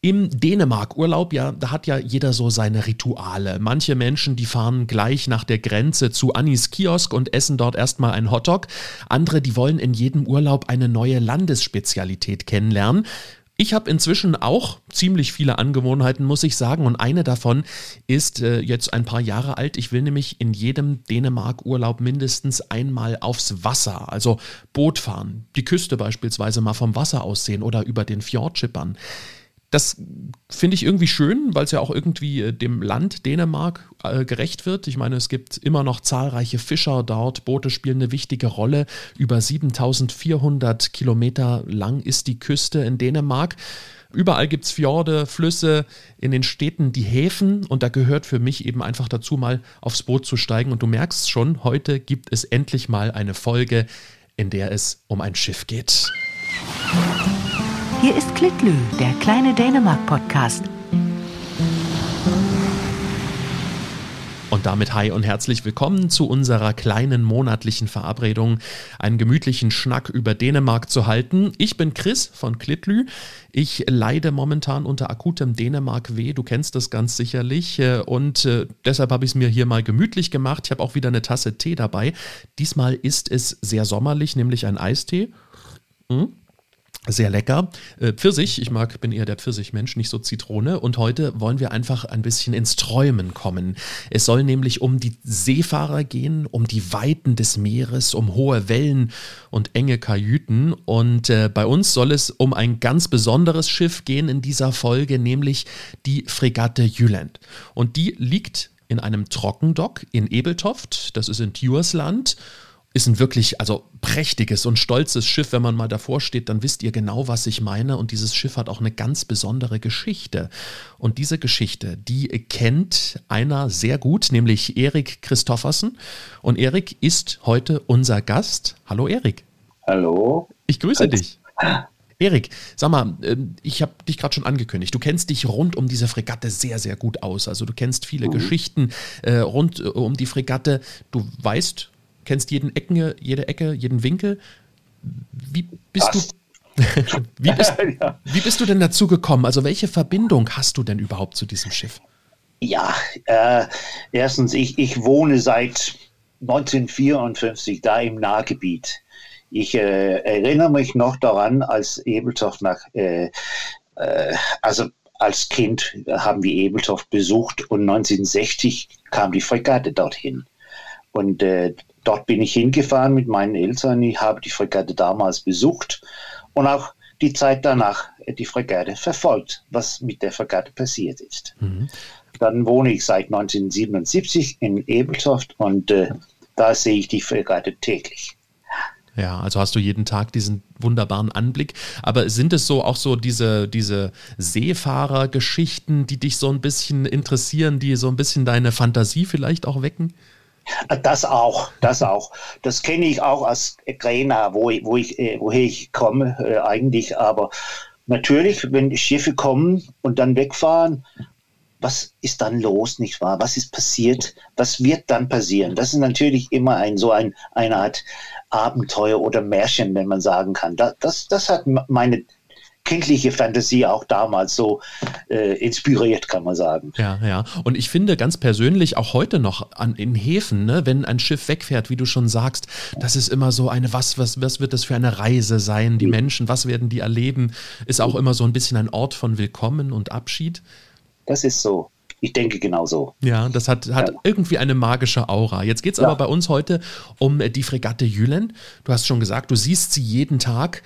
Im Dänemark-Urlaub, ja, da hat ja jeder so seine Rituale. Manche Menschen, die fahren gleich nach der Grenze zu Annis Kiosk und essen dort erstmal einen Hotdog. Andere, die wollen in jedem Urlaub eine neue Landesspezialität kennenlernen. Ich habe inzwischen auch ziemlich viele Angewohnheiten, muss ich sagen. Und eine davon ist äh, jetzt ein paar Jahre alt. Ich will nämlich in jedem Dänemark-Urlaub mindestens einmal aufs Wasser, also Boot fahren, die Küste beispielsweise mal vom Wasser aus sehen oder über den Fjord schippern. Das finde ich irgendwie schön, weil es ja auch irgendwie äh, dem Land Dänemark äh, gerecht wird. Ich meine, es gibt immer noch zahlreiche Fischer dort. Boote spielen eine wichtige Rolle. Über 7400 Kilometer lang ist die Küste in Dänemark. Überall gibt es Fjorde, Flüsse, in den Städten die Häfen und da gehört für mich eben einfach dazu, mal aufs Boot zu steigen. Und du merkst schon, heute gibt es endlich mal eine Folge, in der es um ein Schiff geht. Hier ist Klitlü, der kleine Dänemark-Podcast. Und damit hi und herzlich willkommen zu unserer kleinen monatlichen Verabredung, einen gemütlichen Schnack über Dänemark zu halten. Ich bin Chris von Klitlü. Ich leide momentan unter akutem Dänemark-Weh. Du kennst das ganz sicherlich. Äh, und äh, deshalb habe ich es mir hier mal gemütlich gemacht. Ich habe auch wieder eine Tasse Tee dabei. Diesmal ist es sehr sommerlich, nämlich ein Eistee. Hm? Sehr lecker. Äh, Pfirsich, ich mag, bin eher der Pfirsichmensch, nicht so Zitrone. Und heute wollen wir einfach ein bisschen ins Träumen kommen. Es soll nämlich um die Seefahrer gehen, um die Weiten des Meeres, um hohe Wellen und enge Kajüten. Und äh, bei uns soll es um ein ganz besonderes Schiff gehen in dieser Folge, nämlich die Fregatte Jylland. Und die liegt in einem Trockendock in Ebeltoft, das ist in Tjursland ist ein wirklich, also prächtiges und stolzes Schiff. Wenn man mal davor steht, dann wisst ihr genau, was ich meine. Und dieses Schiff hat auch eine ganz besondere Geschichte. Und diese Geschichte, die kennt einer sehr gut, nämlich Erik Christoffersen. Und Erik ist heute unser Gast. Hallo Erik. Hallo. Ich grüße dich. Erik, sag mal, ähm, ich habe dich gerade schon angekündigt. Du kennst dich rund um diese Fregatte sehr, sehr gut aus. Also du kennst viele mhm. Geschichten äh, rund äh, um die Fregatte. Du weißt, kennst jeden Ecken, jede Ecke, jeden Winkel. Wie bist Was? du wie, bist, ja. wie bist du denn dazu gekommen? Also welche Verbindung hast du denn überhaupt zu diesem Schiff? Ja, äh, erstens, ich, ich wohne seit 1954 da im Nahgebiet. Ich äh, erinnere mich noch daran, als Ebeltoft nach, äh, äh also als Kind haben wir Ebeltoft besucht und 1960 kam die Fregatte dorthin. Und äh, Dort bin ich hingefahren mit meinen Eltern. Ich habe die Fregatte damals besucht und auch die Zeit danach die Fregatte verfolgt, was mit der Fregatte passiert ist. Mhm. Dann wohne ich seit 1977 in Ebeltoft und äh, da sehe ich die Fregatte täglich. Ja, also hast du jeden Tag diesen wunderbaren Anblick. Aber sind es so auch so diese, diese Seefahrergeschichten, die dich so ein bisschen interessieren, die so ein bisschen deine Fantasie vielleicht auch wecken? Das auch, das auch. Das kenne ich auch als Trainer, wo, wo ich, äh, woher ich komme äh, eigentlich. Aber natürlich, wenn Schiffe kommen und dann wegfahren, was ist dann los, nicht wahr? Was ist passiert? Was wird dann passieren? Das ist natürlich immer ein so ein, eine Art Abenteuer oder Märchen, wenn man sagen kann. Das, das, das hat meine kindliche Fantasie auch damals so äh, inspiriert, kann man sagen. Ja, ja. Und ich finde ganz persönlich auch heute noch an, in Häfen, ne, wenn ein Schiff wegfährt, wie du schon sagst, das ist immer so eine, was, was, was wird das für eine Reise sein? Die mhm. Menschen, was werden die erleben? Ist auch immer so ein bisschen ein Ort von Willkommen und Abschied. Das ist so. Ich denke genauso. Ja, das hat, hat ja. irgendwie eine magische Aura. Jetzt geht es ja. aber bei uns heute um die Fregatte Jülen. Du hast schon gesagt, du siehst sie jeden Tag.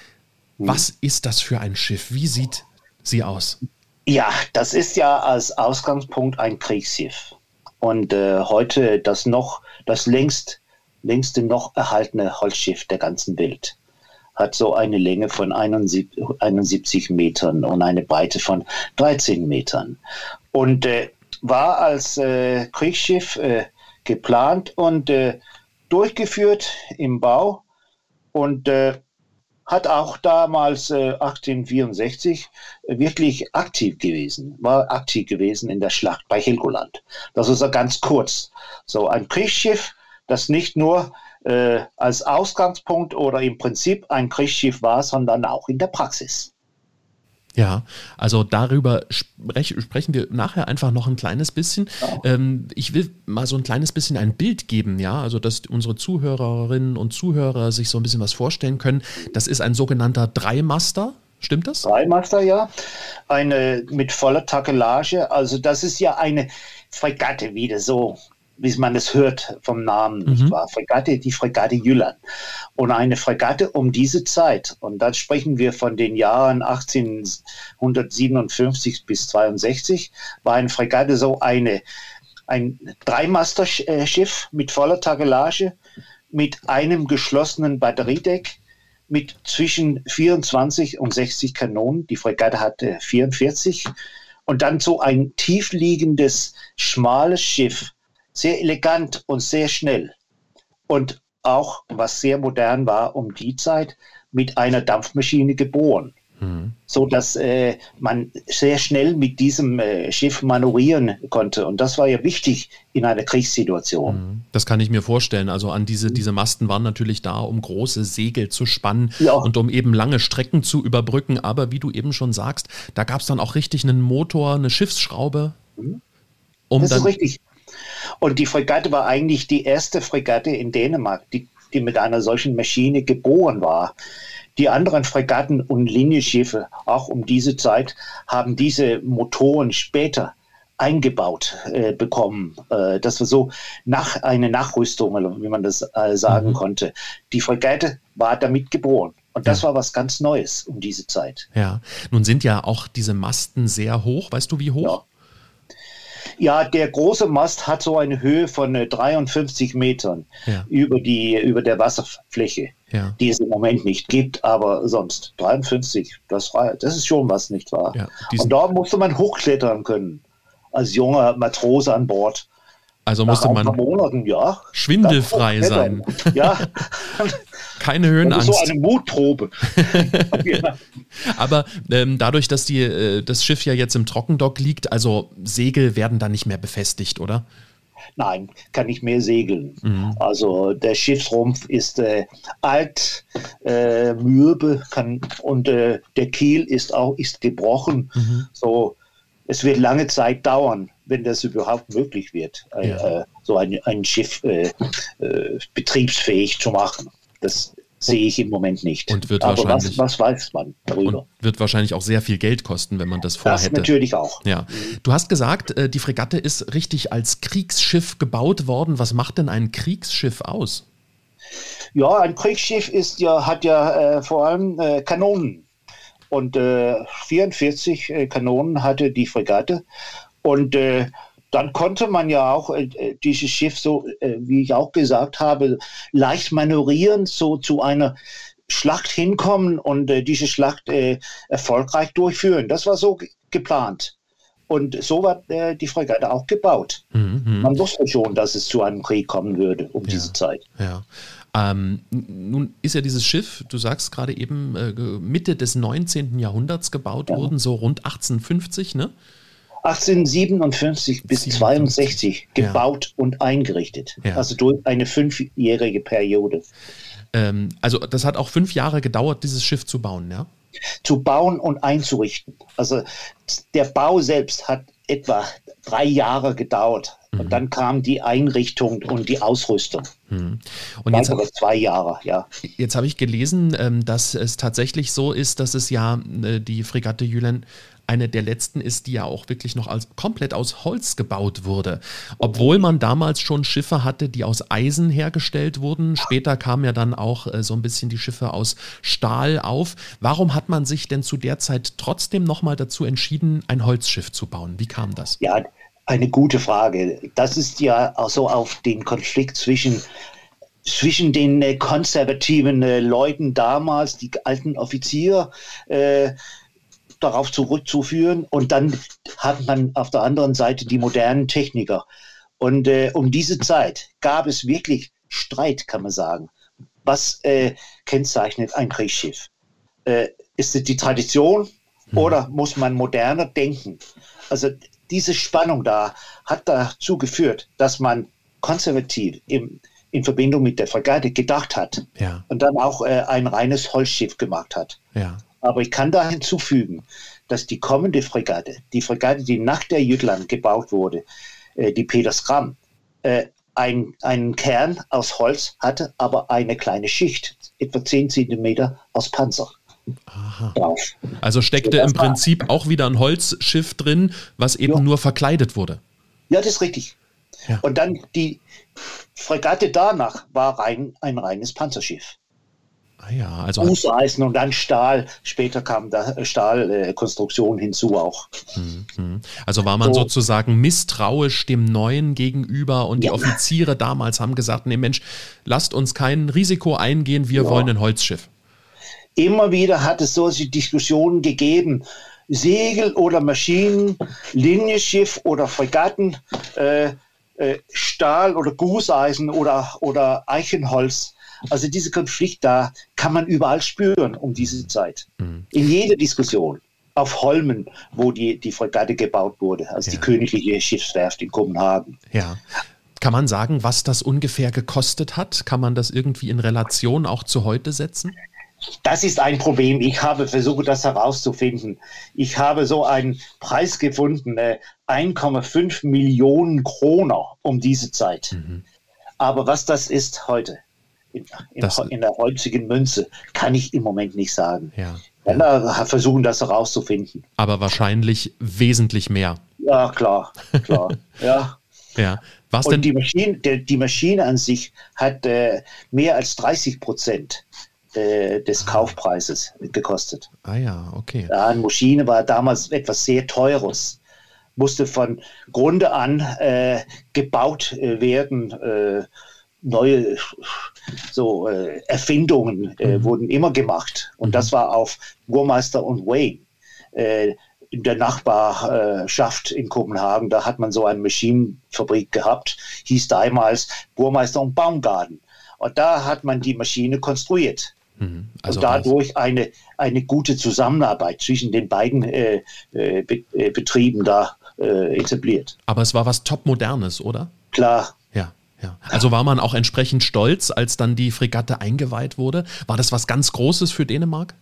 Was ist das für ein Schiff? Wie sieht sie aus? Ja, das ist ja als Ausgangspunkt ein Kriegsschiff. Und äh, heute das noch, das längst, längste noch erhaltene Holzschiff der ganzen Welt. Hat so eine Länge von 71, 71 Metern und eine Breite von 13 Metern. Und äh, war als äh, Kriegsschiff äh, geplant und äh, durchgeführt im Bau. Und äh, hat auch damals äh, 1864 äh, wirklich aktiv gewesen, war aktiv gewesen in der Schlacht bei Helgoland. Das ist ja ganz kurz. So ein Kriegsschiff, das nicht nur äh, als Ausgangspunkt oder im Prinzip ein Kriegsschiff war, sondern auch in der Praxis. Ja, also darüber sprech, sprechen wir nachher einfach noch ein kleines bisschen. Ja. Ähm, ich will mal so ein kleines bisschen ein Bild geben, ja, also dass unsere Zuhörerinnen und Zuhörer sich so ein bisschen was vorstellen können. Das ist ein sogenannter Dreimaster, Stimmt das? Dreimaster, ja. Eine mit voller Takelage. Also das ist ja eine Fregatte wieder so wie man es hört vom Namen, mhm. nicht wahr? Fregatte, die Fregatte Jüllern. Und eine Fregatte um diese Zeit, und da sprechen wir von den Jahren 1857 bis 62, war eine Fregatte so eine, ein Dreimasterschiff mit voller Tagelage, mit einem geschlossenen Batteriedeck, mit zwischen 24 und 60 Kanonen. Die Fregatte hatte 44. Und dann so ein tiefliegendes, schmales Schiff, sehr elegant und sehr schnell. Und auch, was sehr modern war um die Zeit, mit einer Dampfmaschine geboren. Mhm. So dass äh, man sehr schnell mit diesem äh, Schiff manövrieren konnte. Und das war ja wichtig in einer Kriegssituation. Mhm. Das kann ich mir vorstellen. Also an diese, diese Masten waren natürlich da, um große Segel zu spannen ja. und um eben lange Strecken zu überbrücken. Aber wie du eben schon sagst, da gab es dann auch richtig einen Motor, eine Schiffsschraube. Mhm. Um das ist richtig. Und die Fregatte war eigentlich die erste Fregatte in Dänemark, die, die mit einer solchen Maschine geboren war. Die anderen Fregatten und Linienschiffe, auch um diese Zeit, haben diese Motoren später eingebaut äh, bekommen. Äh, das war so nach eine Nachrüstung, wie man das äh, sagen mhm. konnte. Die Fregatte war damit geboren. Und das ja. war was ganz Neues um diese Zeit. Ja, nun sind ja auch diese Masten sehr hoch. Weißt du, wie hoch? Ja. Ja, der große Mast hat so eine Höhe von 53 äh, Metern ja. über, die, über der Wasserfläche, ja. die es im Moment nicht gibt, aber sonst 53, das, war, das ist schon was, nicht wahr? Ja, Und da musste man hochklettern können, als junger Matrose an Bord. Also musste man Monaten, ja, schwindelfrei sein. Ja. Keine Höhenangst. Das ist so eine Mutprobe. Aber ähm, dadurch, dass die, äh, das Schiff ja jetzt im Trockendock liegt, also Segel werden da nicht mehr befestigt, oder? Nein, kann nicht mehr segeln. Mhm. Also der Schiffsrumpf ist äh, alt, äh, mürbe kann, und äh, der Kiel ist auch ist gebrochen. Mhm. So, es wird lange Zeit dauern, wenn das überhaupt möglich wird, ja. Äh, so ein, ein Schiff äh, äh, betriebsfähig zu machen. Das sehe ich im Moment nicht. Und wird Aber wahrscheinlich, was, was weiß man darüber? wird wahrscheinlich auch sehr viel Geld kosten, wenn man das vorhätte. Das natürlich auch. Ja. Du hast gesagt, äh, die Fregatte ist richtig als Kriegsschiff gebaut worden. Was macht denn ein Kriegsschiff aus? Ja, ein Kriegsschiff ist ja, hat ja äh, vor allem äh, Kanonen. Und äh, 44 äh, Kanonen hatte die Fregatte. Und äh, dann konnte man ja auch äh, äh, dieses Schiff so, äh, wie ich auch gesagt habe, leicht manövrieren, so zu einer Schlacht hinkommen und äh, diese Schlacht äh, erfolgreich durchführen. Das war so geplant. Und so war äh, die Fregatte auch gebaut. Mhm. Man wusste schon, dass es zu einem Krieg kommen würde um ja, diese Zeit. Ja. Ähm, nun ist ja dieses Schiff, du sagst gerade eben, Mitte des 19. Jahrhunderts gebaut ja. worden, so rund 1850, ne? 1857 bis 62 gebaut ja. und eingerichtet. Ja. Also durch eine fünfjährige Periode. Ähm, also das hat auch fünf Jahre gedauert, dieses Schiff zu bauen, ja? Zu bauen und einzurichten. Also der Bau selbst hat etwa drei Jahre gedauert. Mhm. Und dann kam die Einrichtung und die Ausrüstung. Mhm. Und jetzt Weitere zwei Jahre, ja. Jetzt habe ich gelesen, ähm, dass es tatsächlich so ist, dass es ja äh, die Fregatte Jülen eine der letzten ist, die ja auch wirklich noch als komplett aus Holz gebaut wurde. Obwohl man damals schon Schiffe hatte, die aus Eisen hergestellt wurden. Später kamen ja dann auch äh, so ein bisschen die Schiffe aus Stahl auf. Warum hat man sich denn zu der Zeit trotzdem nochmal dazu entschieden, ein Holzschiff zu bauen? Wie kam das? Ja, eine gute Frage. Das ist ja auch so auf den Konflikt zwischen zwischen den äh, konservativen äh, Leuten damals, die alten Offiziere, äh, darauf zurückzuführen. Und dann hat man auf der anderen Seite die modernen Techniker. Und äh, um diese Zeit gab es wirklich Streit, kann man sagen. Was äh, kennzeichnet ein Kriegsschiff? Äh, ist es die Tradition mhm. oder muss man moderner denken? Also diese Spannung da hat dazu geführt, dass man konservativ im, in Verbindung mit der Fregatte gedacht hat ja. und dann auch äh, ein reines Holzschiff gemacht hat. Ja. Aber ich kann da hinzufügen, dass die kommende Fregatte, die Fregatte, die nach der Jütland gebaut wurde, äh, die Peterskram, äh, ein, einen Kern aus Holz hatte, aber eine kleine Schicht, etwa 10 Zentimeter aus Panzer. Aha. Drauf. Also steckte im Prinzip auch wieder ein Holzschiff drin, was eben ja. nur verkleidet wurde. Ja, das ist richtig. Ja. Und dann die Fregatte danach war rein, ein reines Panzerschiff. Ah ja, also Fußeisen und dann Stahl. Später kam da Stahlkonstruktion äh, hinzu auch. Mhm. Also war man so. sozusagen misstrauisch dem Neuen gegenüber und ja. die Offiziere damals haben gesagt, nee Mensch, lasst uns kein Risiko eingehen, wir ja. wollen ein Holzschiff. Immer wieder hat es solche Diskussionen gegeben. Segel oder Maschinen, Linienschiff oder Fregatten, äh, äh, Stahl oder Gusseisen oder, oder Eichenholz. Also diese Konflikt da kann man überall spüren um diese Zeit. Mhm. In jeder Diskussion. Auf Holmen, wo die, die Fregatte gebaut wurde, also ja. die königliche Schiffswerft in Kopenhagen. Ja. Kann man sagen, was das ungefähr gekostet hat? Kann man das irgendwie in Relation auch zu heute setzen? Das ist ein Problem. Ich habe versucht, das herauszufinden. Ich habe so einen Preis gefunden, äh, 1,5 Millionen Kroner um diese Zeit. Mhm. Aber was das ist heute, in, in, in, der heutigen Münze, kann ich im Moment nicht sagen. Ja. Ja. versuchen, das herauszufinden. Aber wahrscheinlich wesentlich mehr. Ja, klar, klar. ja. Ja. Was Und denn? Die Maschine, der, die Maschine an sich hat äh, mehr als 30 Prozent äh, des ah. Kaufpreises gekostet. Ah ja, okay. Ja, eine Maschine war damals etwas sehr Teures musste von Grunde an äh, gebaut äh, werden. Äh, neue so äh, Erfindungen äh, mhm. wurden immer gemacht. Und mhm. das war auf Burmeister und Wayne. Äh, in der Nachbarschaft in Kopenhagen, da hat man so eine Maschinenfabrik gehabt, hieß damals Burmeister und Baumgarten. Und da hat man die Maschine konstruiert. Mhm. Also und dadurch eine, eine gute Zusammenarbeit zwischen den beiden äh, äh, Betrieben da äh, etabliert. Aber es war was Topmodernes, oder? Klar. Ja. Also war man auch entsprechend stolz, als dann die Fregatte eingeweiht wurde? War das was ganz Großes für Dänemark?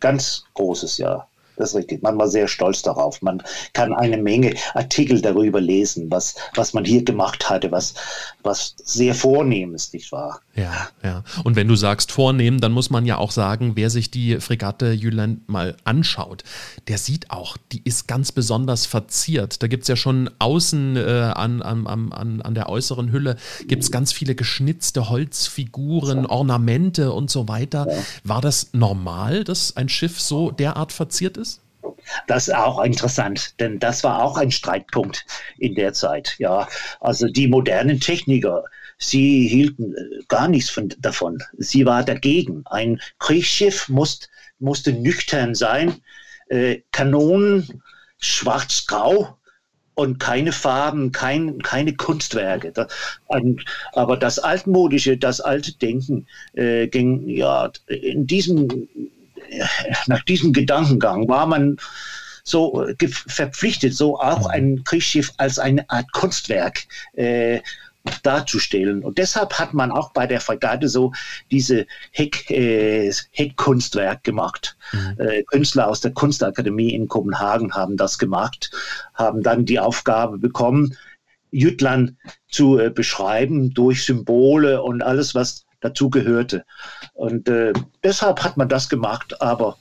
Ganz Großes, ja. Das ist richtig. Man war sehr stolz darauf. Man kann eine Menge Artikel darüber lesen, was, was man hier gemacht hatte, was, was sehr vornehm ist, nicht wahr? Ja, ja. Und wenn du sagst vornehm, dann muss man ja auch sagen, wer sich die Fregatte Jüland mal anschaut, der sieht auch, die ist ganz besonders verziert. Da gibt es ja schon außen äh, an, an, an, an der äußeren Hülle gibt es ganz viele geschnitzte Holzfiguren, Ornamente und so weiter. War das normal, dass ein Schiff so derart verziert ist? Das ist auch interessant, denn das war auch ein Streitpunkt in der Zeit. Ja, also die modernen Techniker, sie hielten äh, gar nichts von, davon. Sie war dagegen. Ein Kriegsschiff muss, musste nüchtern sein, äh, Kanonen schwarz-grau und keine Farben, kein, keine Kunstwerke. Das, ein, aber das altmodische, das alte Denken äh, ging ja in diesem nach diesem Gedankengang war man so verpflichtet, so auch mhm. ein Kriegsschiff als eine Art Kunstwerk äh, darzustellen. Und deshalb hat man auch bei der Fregatte so diese Heck, äh, Heckkunstwerk gemacht. Mhm. Äh, Künstler aus der Kunstakademie in Kopenhagen haben das gemacht, haben dann die Aufgabe bekommen, Jütland zu äh, beschreiben durch Symbole und alles, was dazu gehörte. Und äh, deshalb hat man das gemacht, aber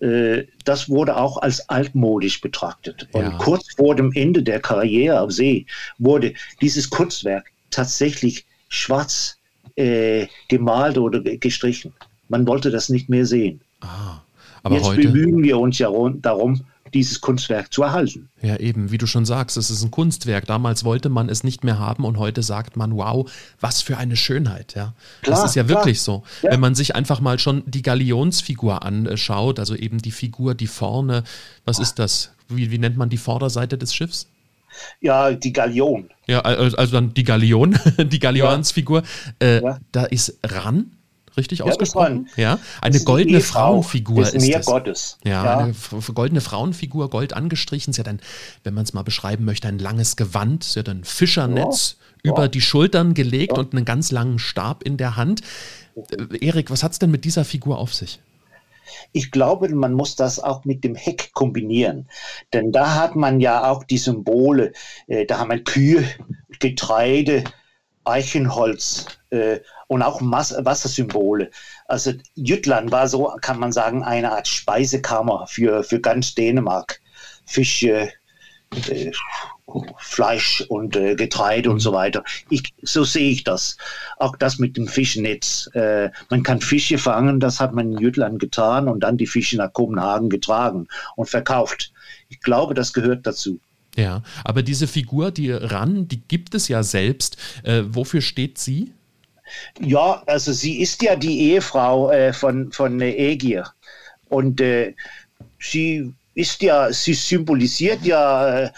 äh, das wurde auch als altmodisch betrachtet. Und ja. kurz vor dem Ende der Karriere auf See wurde dieses Kunstwerk tatsächlich schwarz äh, gemalt oder gestrichen. Man wollte das nicht mehr sehen. Ah, aber Jetzt heute bemühen wir uns ja darum, dieses Kunstwerk zu erhalten. Ja, eben, wie du schon sagst, es ist ein Kunstwerk. Damals wollte man es nicht mehr haben und heute sagt man, wow, was für eine Schönheit. Ja, klar, das ist ja klar. wirklich so. Ja. Wenn man sich einfach mal schon die Galionsfigur anschaut, also eben die Figur, die vorne, was ist das? Wie, wie nennt man die Vorderseite des Schiffs? Ja, die Galion. Ja, also dann die Galion, die Galionsfigur. Ja. Äh, ja. Da ist Ran richtig ja, ausgesprochen? Ja, eine goldene Frauenfigur ist Meer das. Gottes. Ja, ja, eine goldene Frauenfigur, gold angestrichen. Sie hat dann, wenn man es mal beschreiben möchte, ein langes Gewand. Sie hat ein Fischernetz ja. über die Schultern gelegt und einen ganz langen Stab in der Hand. Äh, Erik, was hat es denn mit dieser Figur auf sich? Ich glaube, man muss das auch mit dem Heck kombinieren. Denn da hat man ja auch die Symbole. Äh, da haben wir Kühe, Getreide, Eichenholz äh, und auch Mas Wassersymbole. Also Jütland war so, kann man sagen, eine Art Speisekammer für, für ganz Dänemark. Fische, äh, Fleisch und äh, Getreide und so mhm. weiter. Ich, so sehe ich das. Auch das mit dem Fischnetz. Äh, man kann Fische fangen, das hat man in Jütland getan und dann die Fische nach Kopenhagen getragen und verkauft. Ich glaube, das gehört dazu. Ja, aber diese Figur, die Ran, die gibt es ja selbst. Äh, wofür steht sie? Ja, also sie ist ja die Ehefrau äh, von, von äh, Ägir. Und äh, sie ist ja, sie symbolisiert ja äh,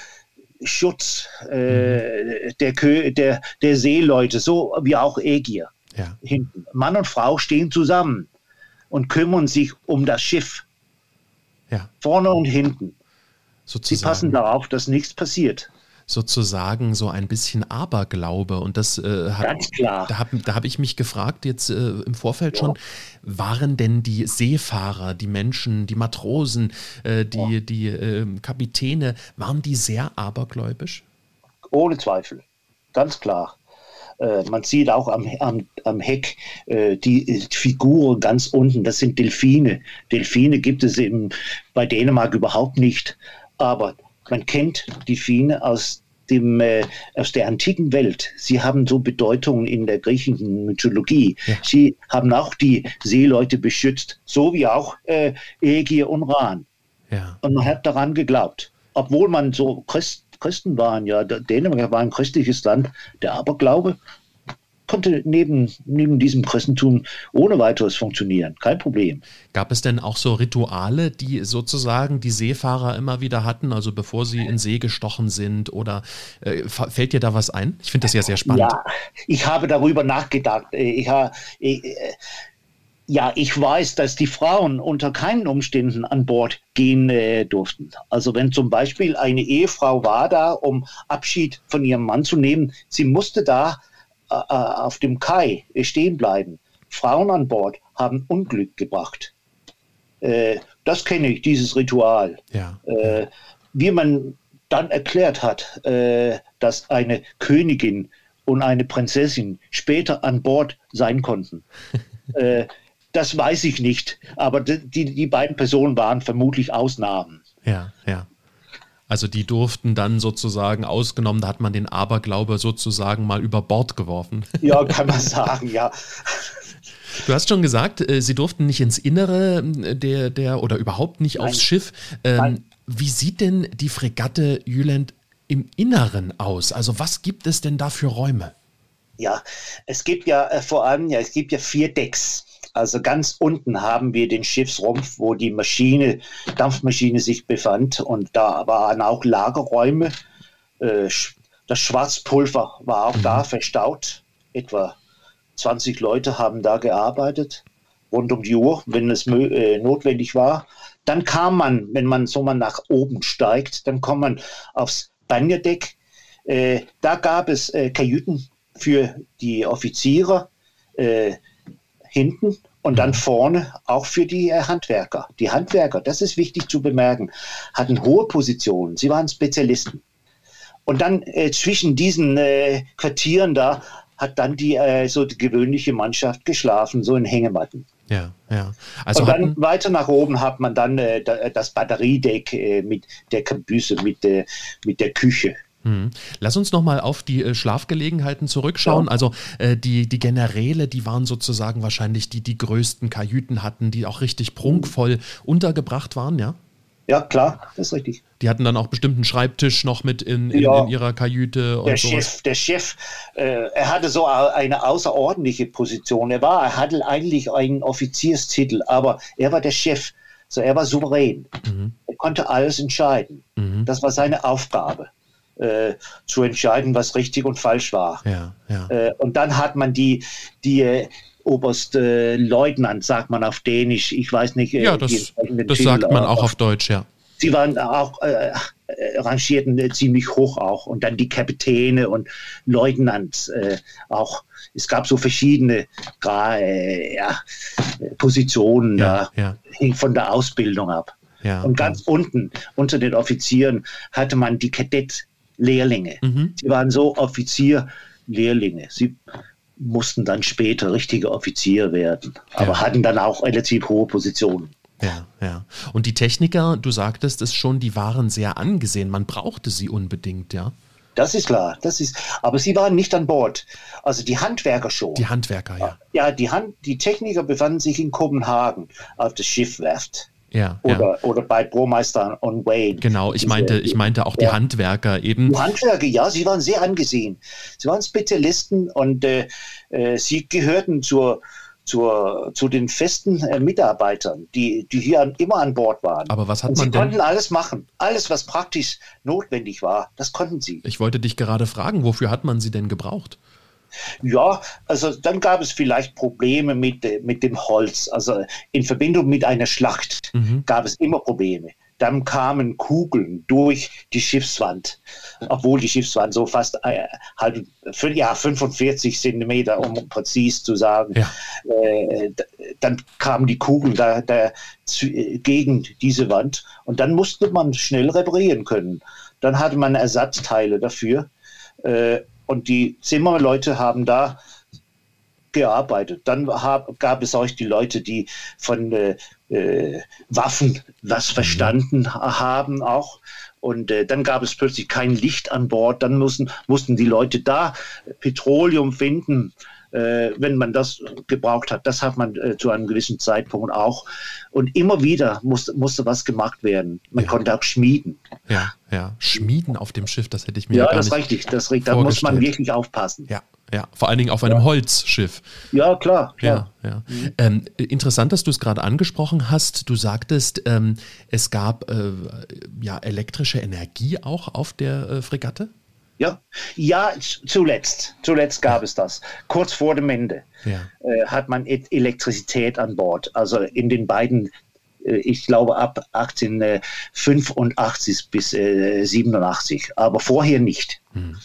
Schutz äh, der, der, der Seeleute, so wie auch Ägir. Ja. Mann und Frau stehen zusammen und kümmern sich um das Schiff. Ja. Vorne und hinten. Sozusagen. Sie passen darauf, dass nichts passiert sozusagen so ein bisschen Aberglaube. Und das äh, hat, Ganz klar. da habe da hab ich mich gefragt, jetzt äh, im Vorfeld ja. schon, waren denn die Seefahrer, die Menschen, die Matrosen, äh, die, ja. die ähm, Kapitäne, waren die sehr abergläubisch? Ohne Zweifel. Ganz klar. Äh, man sieht auch am, am, am Heck äh, die äh, Figuren ganz unten, das sind Delfine. Delfine gibt es eben bei Dänemark überhaupt nicht. Aber man kennt Delfine aus dem, äh, aus der antiken Welt. Sie haben so Bedeutungen in der griechischen Mythologie. Ja. Sie haben auch die Seeleute beschützt, so wie auch äh, Ägir und Ran. Ja. Und man hat daran geglaubt. Obwohl man so Christ, Christen waren, ja, Dänemark war ein christliches Land, der Aberglaube konnte neben, neben diesem Christentum ohne weiteres funktionieren. Kein Problem. Gab es denn auch so Rituale, die sozusagen die Seefahrer immer wieder hatten, also bevor sie in See gestochen sind? Oder äh, fällt dir da was ein? Ich finde das ja sehr spannend. Ja, ich habe darüber nachgedacht. Äh, ich, ich, äh, ja, ich weiß, dass die Frauen unter keinen Umständen an Bord gehen äh, durften. Also wenn zum Beispiel eine Ehefrau war da, um Abschied von ihrem Mann zu nehmen, sie musste da äh, äh, auf dem Kai stehen bleiben. Frauen an Bord haben Unglück gebracht. Äh, das kenne ich, dieses Ritual. Ja. Äh, wie man dann erklärt hat, äh, dass eine Königin und eine Prinzessin später an Bord sein konnten. Äh, das weiß ich nicht, aber die, die beiden Personen waren vermutlich Ausnahmen. Ja, ja. Also die durften dann sozusagen ausgenommen, da hat man den Aberglaube sozusagen mal über Bord geworfen. Ja, kann man sagen, ja. Du hast schon gesagt, äh, sie durften nicht ins Innere äh, der, der oder überhaupt nicht Nein. aufs Schiff. Ähm, wie sieht denn die Fregatte Jüland im Inneren aus? Also was gibt es denn da für Räume? Ja, es gibt ja äh, vor allem, ja, es gibt ja vier Decks. Also ganz unten haben wir den Schiffsrumpf, wo die Maschine, Dampfmaschine sich befand. Und da waren auch Lagerräume. Äh, das Schwarzpulver war auch da mhm. verstaut. Etwa 20 Leute haben da gearbeitet, rund um die Uhr, wenn es äh, notwendig war. Dann kam man, wenn man so mal nach oben steigt, dann kommt man aufs Banjerdeck. Äh, da gab es Kajüten für die Offiziere. Äh, hinten und dann vorne auch für die äh, Handwerker. Die Handwerker, das ist wichtig zu bemerken, hatten hohe Positionen. Sie waren Spezialisten. Und dann äh, zwischen diesen äh, Quartieren da hat dann die äh, so die gewöhnliche Mannschaft geschlafen, so in Hängematten. Ja, ja. Also und dann weiter nach oben hat man dann äh, das Batteriedeck äh, mit der Kabüse, mit, der mit der Küche. Hm. Lass uns nochmal auf die äh, Schlafgelegenheiten zurückschauen. Ja. Also äh, die, die Generäle, die waren sozusagen wahrscheinlich die, die größten Kajüten hatten, die auch richtig prunkvoll untergebracht waren, ja? Ja, klar, das ist richtig. Die hatten dann auch bestimmten Schreibtisch noch mit in, in, ja. in ihrer Kajüte. der Chef, der Chef, äh, er hatte so eine außerordentliche Position. Er war, er hatte eigentlich einen Offizierstitel, aber er war der Chef. So, er war souverän. Mhm. Er konnte alles entscheiden. Mhm. Das war seine Aufgabe äh, zu entscheiden, was richtig und falsch war. Ja, ja. Äh, und dann hat man die, die äh, Oberste Leutnant, sagt man auf Dänisch, ich weiß nicht. Äh, ja, das, das sagt man auch auf, Deutsch, ja. Sie waren auch äh, äh, rangierten äh, ziemlich hoch auch und dann die Kapitäne und Leutnant äh, auch. Es gab so verschiedene, äh, ja, Positionen Ja, da, ja. hing von der Ausbildung ab. Ja, Und ganz unten unter den Offizieren hatte man die Kadettlehrlinge. Mhm. Sie waren so Offizierlehrlinge. Sie mussten dann später richtige Offizier werden, aber Ja. hatten dann auch relativ hohe Positionen. Ja, ja. Und die Techniker, du sagtest es schon, die waren sehr angesehen. Man brauchte sie unbedingt, ja. Das ist klar, das ist, aber sie waren nicht an Bord. Also die Handwerker schon. Die Handwerker, ja. ja, die, Hand, die Techniker befanden sich in Kopenhagen auf der Schiffwerft Ja, ja. oder, oder bei Burmeister und Wayne. Genau, ich Diese- meinte, ich meinte auch die Ja. Handwerker eben. Die Handwerker, ja, sie waren sehr angesehen. Sie waren Spezialisten und äh, äh, sie gehörten zur, zur, zu den festen äh, Mitarbeitern, die, die hier an, immer an Bord waren. Aber was hat und man sie denn- konnten alles machen. Alles, was praktisch notwendig war, das konnten sie. Ich wollte dich gerade fragen, wofür hat man sie denn gebraucht? Ja, also dann gab es vielleicht Probleme mit, äh, mit dem Holz. Also in Verbindung mit einer Schlacht Mhm. gab es immer Probleme. Dann kamen Kugeln durch die Schiffswand, obwohl die Schiffswand so fast äh, fün- ja, 45 Zentimeter, um präzis zu sagen. Ja. Äh, dann kamen die Kugeln da, da zu, äh, gegen diese Wand und dann musste man schnell reparieren können. Dann hatte man Ersatzteile dafür. Und die Zimmerleute haben da gearbeitet. Dann hab, gab es auch die Leute, die von äh, äh, Waffen was verstanden ha- haben auch. Und äh, dann gab es plötzlich kein Licht an Bord. Dann mussten, mussten die Leute da Petroleum finden, äh, wenn man das gebraucht hat. Das hat man äh, zu einem gewissen Zeitpunkt auch. Und immer wieder musste, musste was gemacht werden. Man Ja. konnte auch schmieden. Ja, ja. Schmieden auf dem Schiff, das hätte ich mir ja, Ja, gar das ist nicht. richtig. Das, richtig. da muss man wirklich aufpassen. Ja, ja. Vor allen Dingen auf einem Holzschiff. Ja, klar. klar. Ja, ja. Ähm, interessant, dass du es gerade angesprochen hast. Du sagtest, ähm, es gab äh, ja elektrische Energie auch auf der äh, Fregatte. Ja, ja zuletzt. Zuletzt gab es das. Kurz vor dem Ende Ja. äh, hat man E- Elektrizität an Bord. Also in den beiden, ich glaube ab 1885 bis äh, 87, aber vorher nicht. Hm,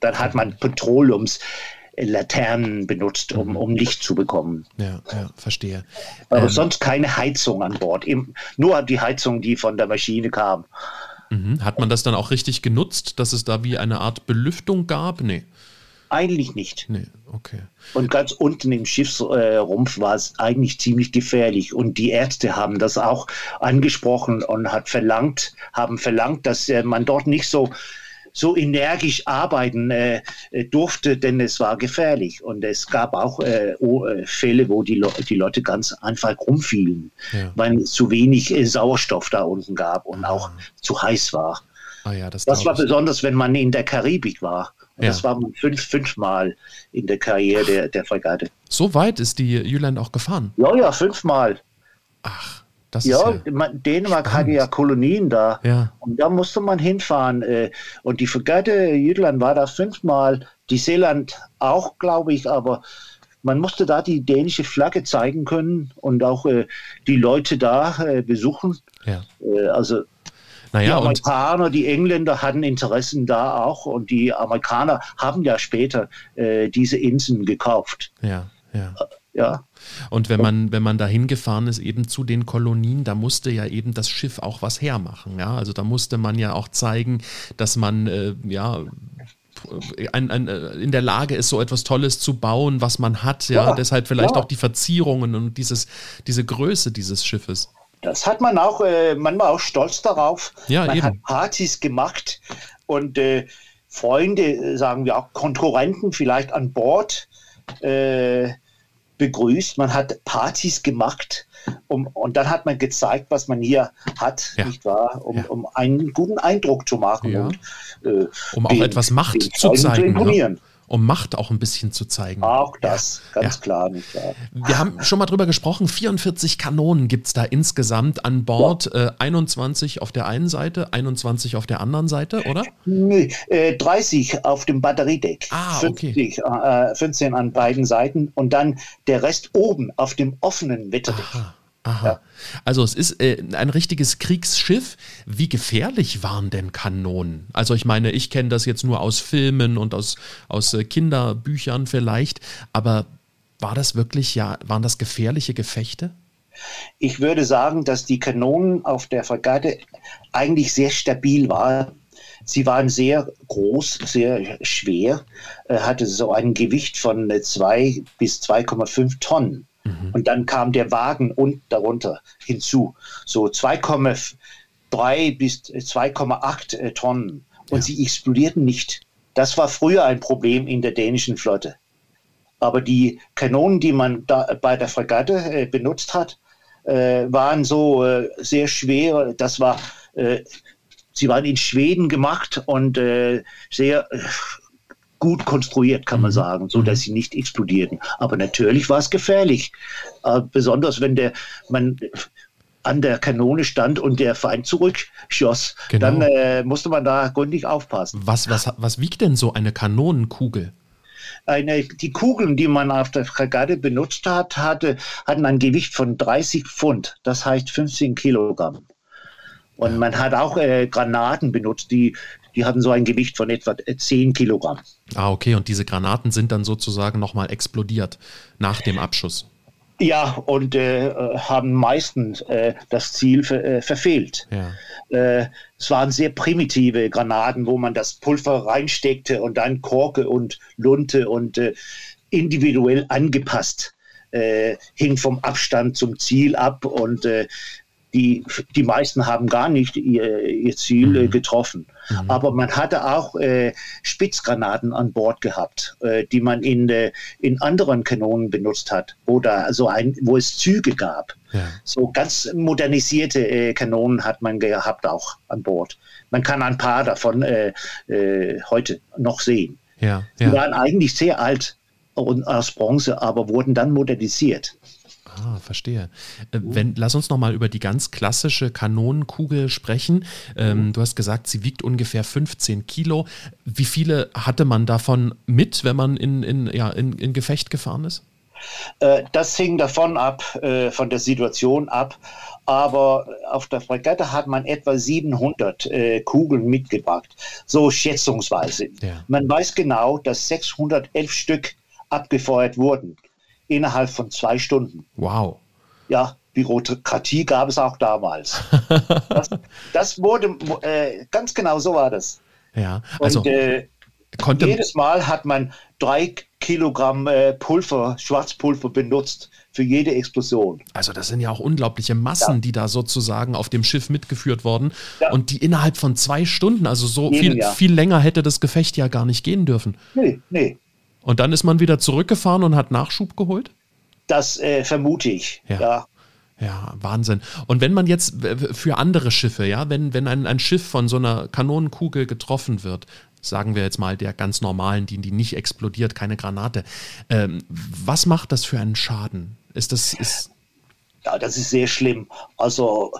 Dann hat man Petroleumslaternen benutzt, um, um Licht zu bekommen. Ja, ja, verstehe. Aber Ähm, sonst keine Heizung an Bord. Im, nur die Heizung, die von der Maschine kam. mhm. Hat man das dann auch richtig genutzt, dass es da wie eine Art Belüftung gab? Nee, Eigentlich nicht. nee, okay. Und ganz unten im Schiffsrumpf Rumpf war es eigentlich ziemlich gefährlich. Und die Ärzte haben das auch angesprochen und hat verlangt, haben verlangt, dass äh, man dort nicht so, so energisch arbeiten äh, äh, durfte, denn es war gefährlich. Und es gab auch äh, äh, Fälle, wo die, Le die Leute ganz einfach rumfielen, Ja. weil es zu wenig äh, Sauerstoff da unten gab und auch zu heiß war. Ah ja, das, Das war besonders, wenn man in der Karibik war. Ja. Das war man fünf, fünfmal in der Karriere der, der Fregatte. So weit ist die Jüland auch gefahren. Ja, ja, fünfmal. Ach, das Ja, ist ja. Dänemark spannend. hatte ja Kolonien da. Ja. Und da musste man hinfahren. äh, Und die Fregatte Jütland war da fünfmal. Die Seeland auch, glaube ich, aber man musste da die dänische Flagge zeigen können und auch äh, die Leute da äh, besuchen. ja. Äh, Also Naja, und Amerikaner, die Engländer hatten Interessen da auch und die Amerikaner haben ja später äh, diese Inseln gekauft. ja, ja. Ja, Und wenn man, wenn man da hingefahren ist, eben zu den Kolonien, da musste ja eben das Schiff auch was hermachen. Ja? Also da musste man ja auch zeigen, dass man äh, ja ein, ein, äh, in der Lage ist, so etwas Tolles zu bauen, was man hat. Ja, Ja, deshalb vielleicht ja. auch die Verzierungen und dieses, diese Größe dieses Schiffes. Das hat man auch, äh, man war auch stolz darauf. Ja, man eben. hat Partys gemacht und äh, Freunde, äh, sagen wir auch Konkurrenten vielleicht an Bord äh, begrüßt. Man hat Partys gemacht um, und dann hat man gezeigt, was man hier hat, Ja. nicht wahr? Um, Ja. um einen guten Eindruck zu machen Ja. und äh, Um auch den- etwas Macht zu zeigen. Ja? imponieren. Um Macht auch ein bisschen zu zeigen. Auch das, ganz Ja. klar, nicht wahr? Wir haben schon mal drüber gesprochen, 44 Kanonen gibt es da insgesamt an Bord, äh, 21 auf der einen Seite, 21 auf der anderen Seite, oder? Nee, äh, 30 auf dem Batteriedeck, Ah, okay. 50, äh, 15 an beiden Seiten und dann der Rest oben auf dem offenen Wetterdeck. Aha. Aha. Also es ist äh, ein richtiges Kriegsschiff. Wie gefährlich waren denn Kanonen? Also ich meine, ich kenne das jetzt nur aus Filmen und aus, aus äh, Kinderbüchern vielleicht, aber war das wirklich, ja, waren das gefährliche Gefechte? Ich würde sagen, dass die Kanonen auf der Fregatte eigentlich sehr stabil waren. Sie waren sehr groß, sehr schwer, äh, hatte so ein Gewicht von 2 bis 2,5 Tonnen. Mhm. Und dann kam der Wagen und darunter hinzu. So 2,3 bis 2,8 äh, Tonnen. Und ja. sie explodierten nicht. Das war früher ein Problem in der dänischen Flotte. Aber die Kanonen, die man bei der Fregatte äh, benutzt hat, äh, waren so sehr schwer. Das war, sie waren in Schweden gemacht und sehr gut konstruiert, kann man mhm. sagen, so dass sie nicht explodierten. Aber natürlich war es gefährlich, besonders wenn der man an der Kanone stand und der Feind zurückschoss, genau. dann äh, musste man da gründlich aufpassen. Was, was, was wiegt denn so eine Kanonenkugel? Eine, die Kugeln, die man auf der Fregatte benutzt hat, hatte, hatten ein Gewicht von 30 Pfund, das heißt 15 Kilogramm. Und man hat auch äh, Granaten benutzt, die, die hatten so ein Gewicht von etwa 10 Kilogramm. Ah, okay. Und diese Granaten sind dann sozusagen nochmal explodiert nach dem Abschuss. Ja, und äh, haben meistens äh, das Ziel ver, äh, verfehlt. Ja. Äh, es waren sehr primitive Granaten, wo man das Pulver reinsteckte und dann Korke und Lunte und äh, individuell angepasst. Äh, hing vom Abstand zum Ziel ab und die, die meisten haben gar nicht ihr, ihr Ziel äh, mhm. getroffen. Mhm. Aber man hatte auch äh, Spitzgranaten an Bord gehabt, äh, die man in, äh, in anderen Kanonen benutzt hat, oder so ein, wo es Züge gab. Ja. So ganz modernisierte äh, Kanonen hat man gehabt auch an Bord. Man kann ein paar davon äh, heute noch sehen. Ja, ja. Die waren eigentlich sehr alt und aus Bronze, aber wurden dann modernisiert. Ah, verstehe. Äh, wenn, lass uns nochmal über die ganz klassische Kanonenkugel sprechen. Ähm, du hast gesagt, sie wiegt ungefähr 15 Kilo. Wie viele hatte man davon mit, wenn man in, in, ja, in, in Gefecht gefahren ist? Äh, das hing davon ab, äh, von der Situation ab. Aber auf der Fregatte hat man etwa 700 äh, Kugeln mitgebracht, so schätzungsweise. Ja. Man weiß genau, dass 611 Stück abgefeuert wurden innerhalb von zwei Stunden. Wow. Ja, Bürokratie gab es auch damals. das, das, wurde, äh, ganz genau so war das. Ja, also. Und, äh, jedes Mal hat man drei Kilogramm äh, Pulver, Schwarzpulver benutzt für jede Explosion. Also das sind ja auch unglaubliche Massen, ja. die da sozusagen auf dem Schiff mitgeführt wurden ja. und die innerhalb von zwei Stunden, also so Jeden, viel, ja. viel länger hätte das Gefecht ja gar nicht gehen dürfen. Nee, nee. Und dann ist man wieder zurückgefahren und hat Nachschub geholt? Das äh, vermute ich, ja. ja. Ja, Wahnsinn. Und wenn man jetzt für andere Schiffe, ja, wenn, wenn ein, ein Schiff von so einer Kanonenkugel getroffen wird, sagen wir jetzt mal der ganz normalen, die, die nicht explodiert, keine Granate, ähm, was macht das für einen Schaden? Ist das. Ist ja, das ist sehr schlimm. Also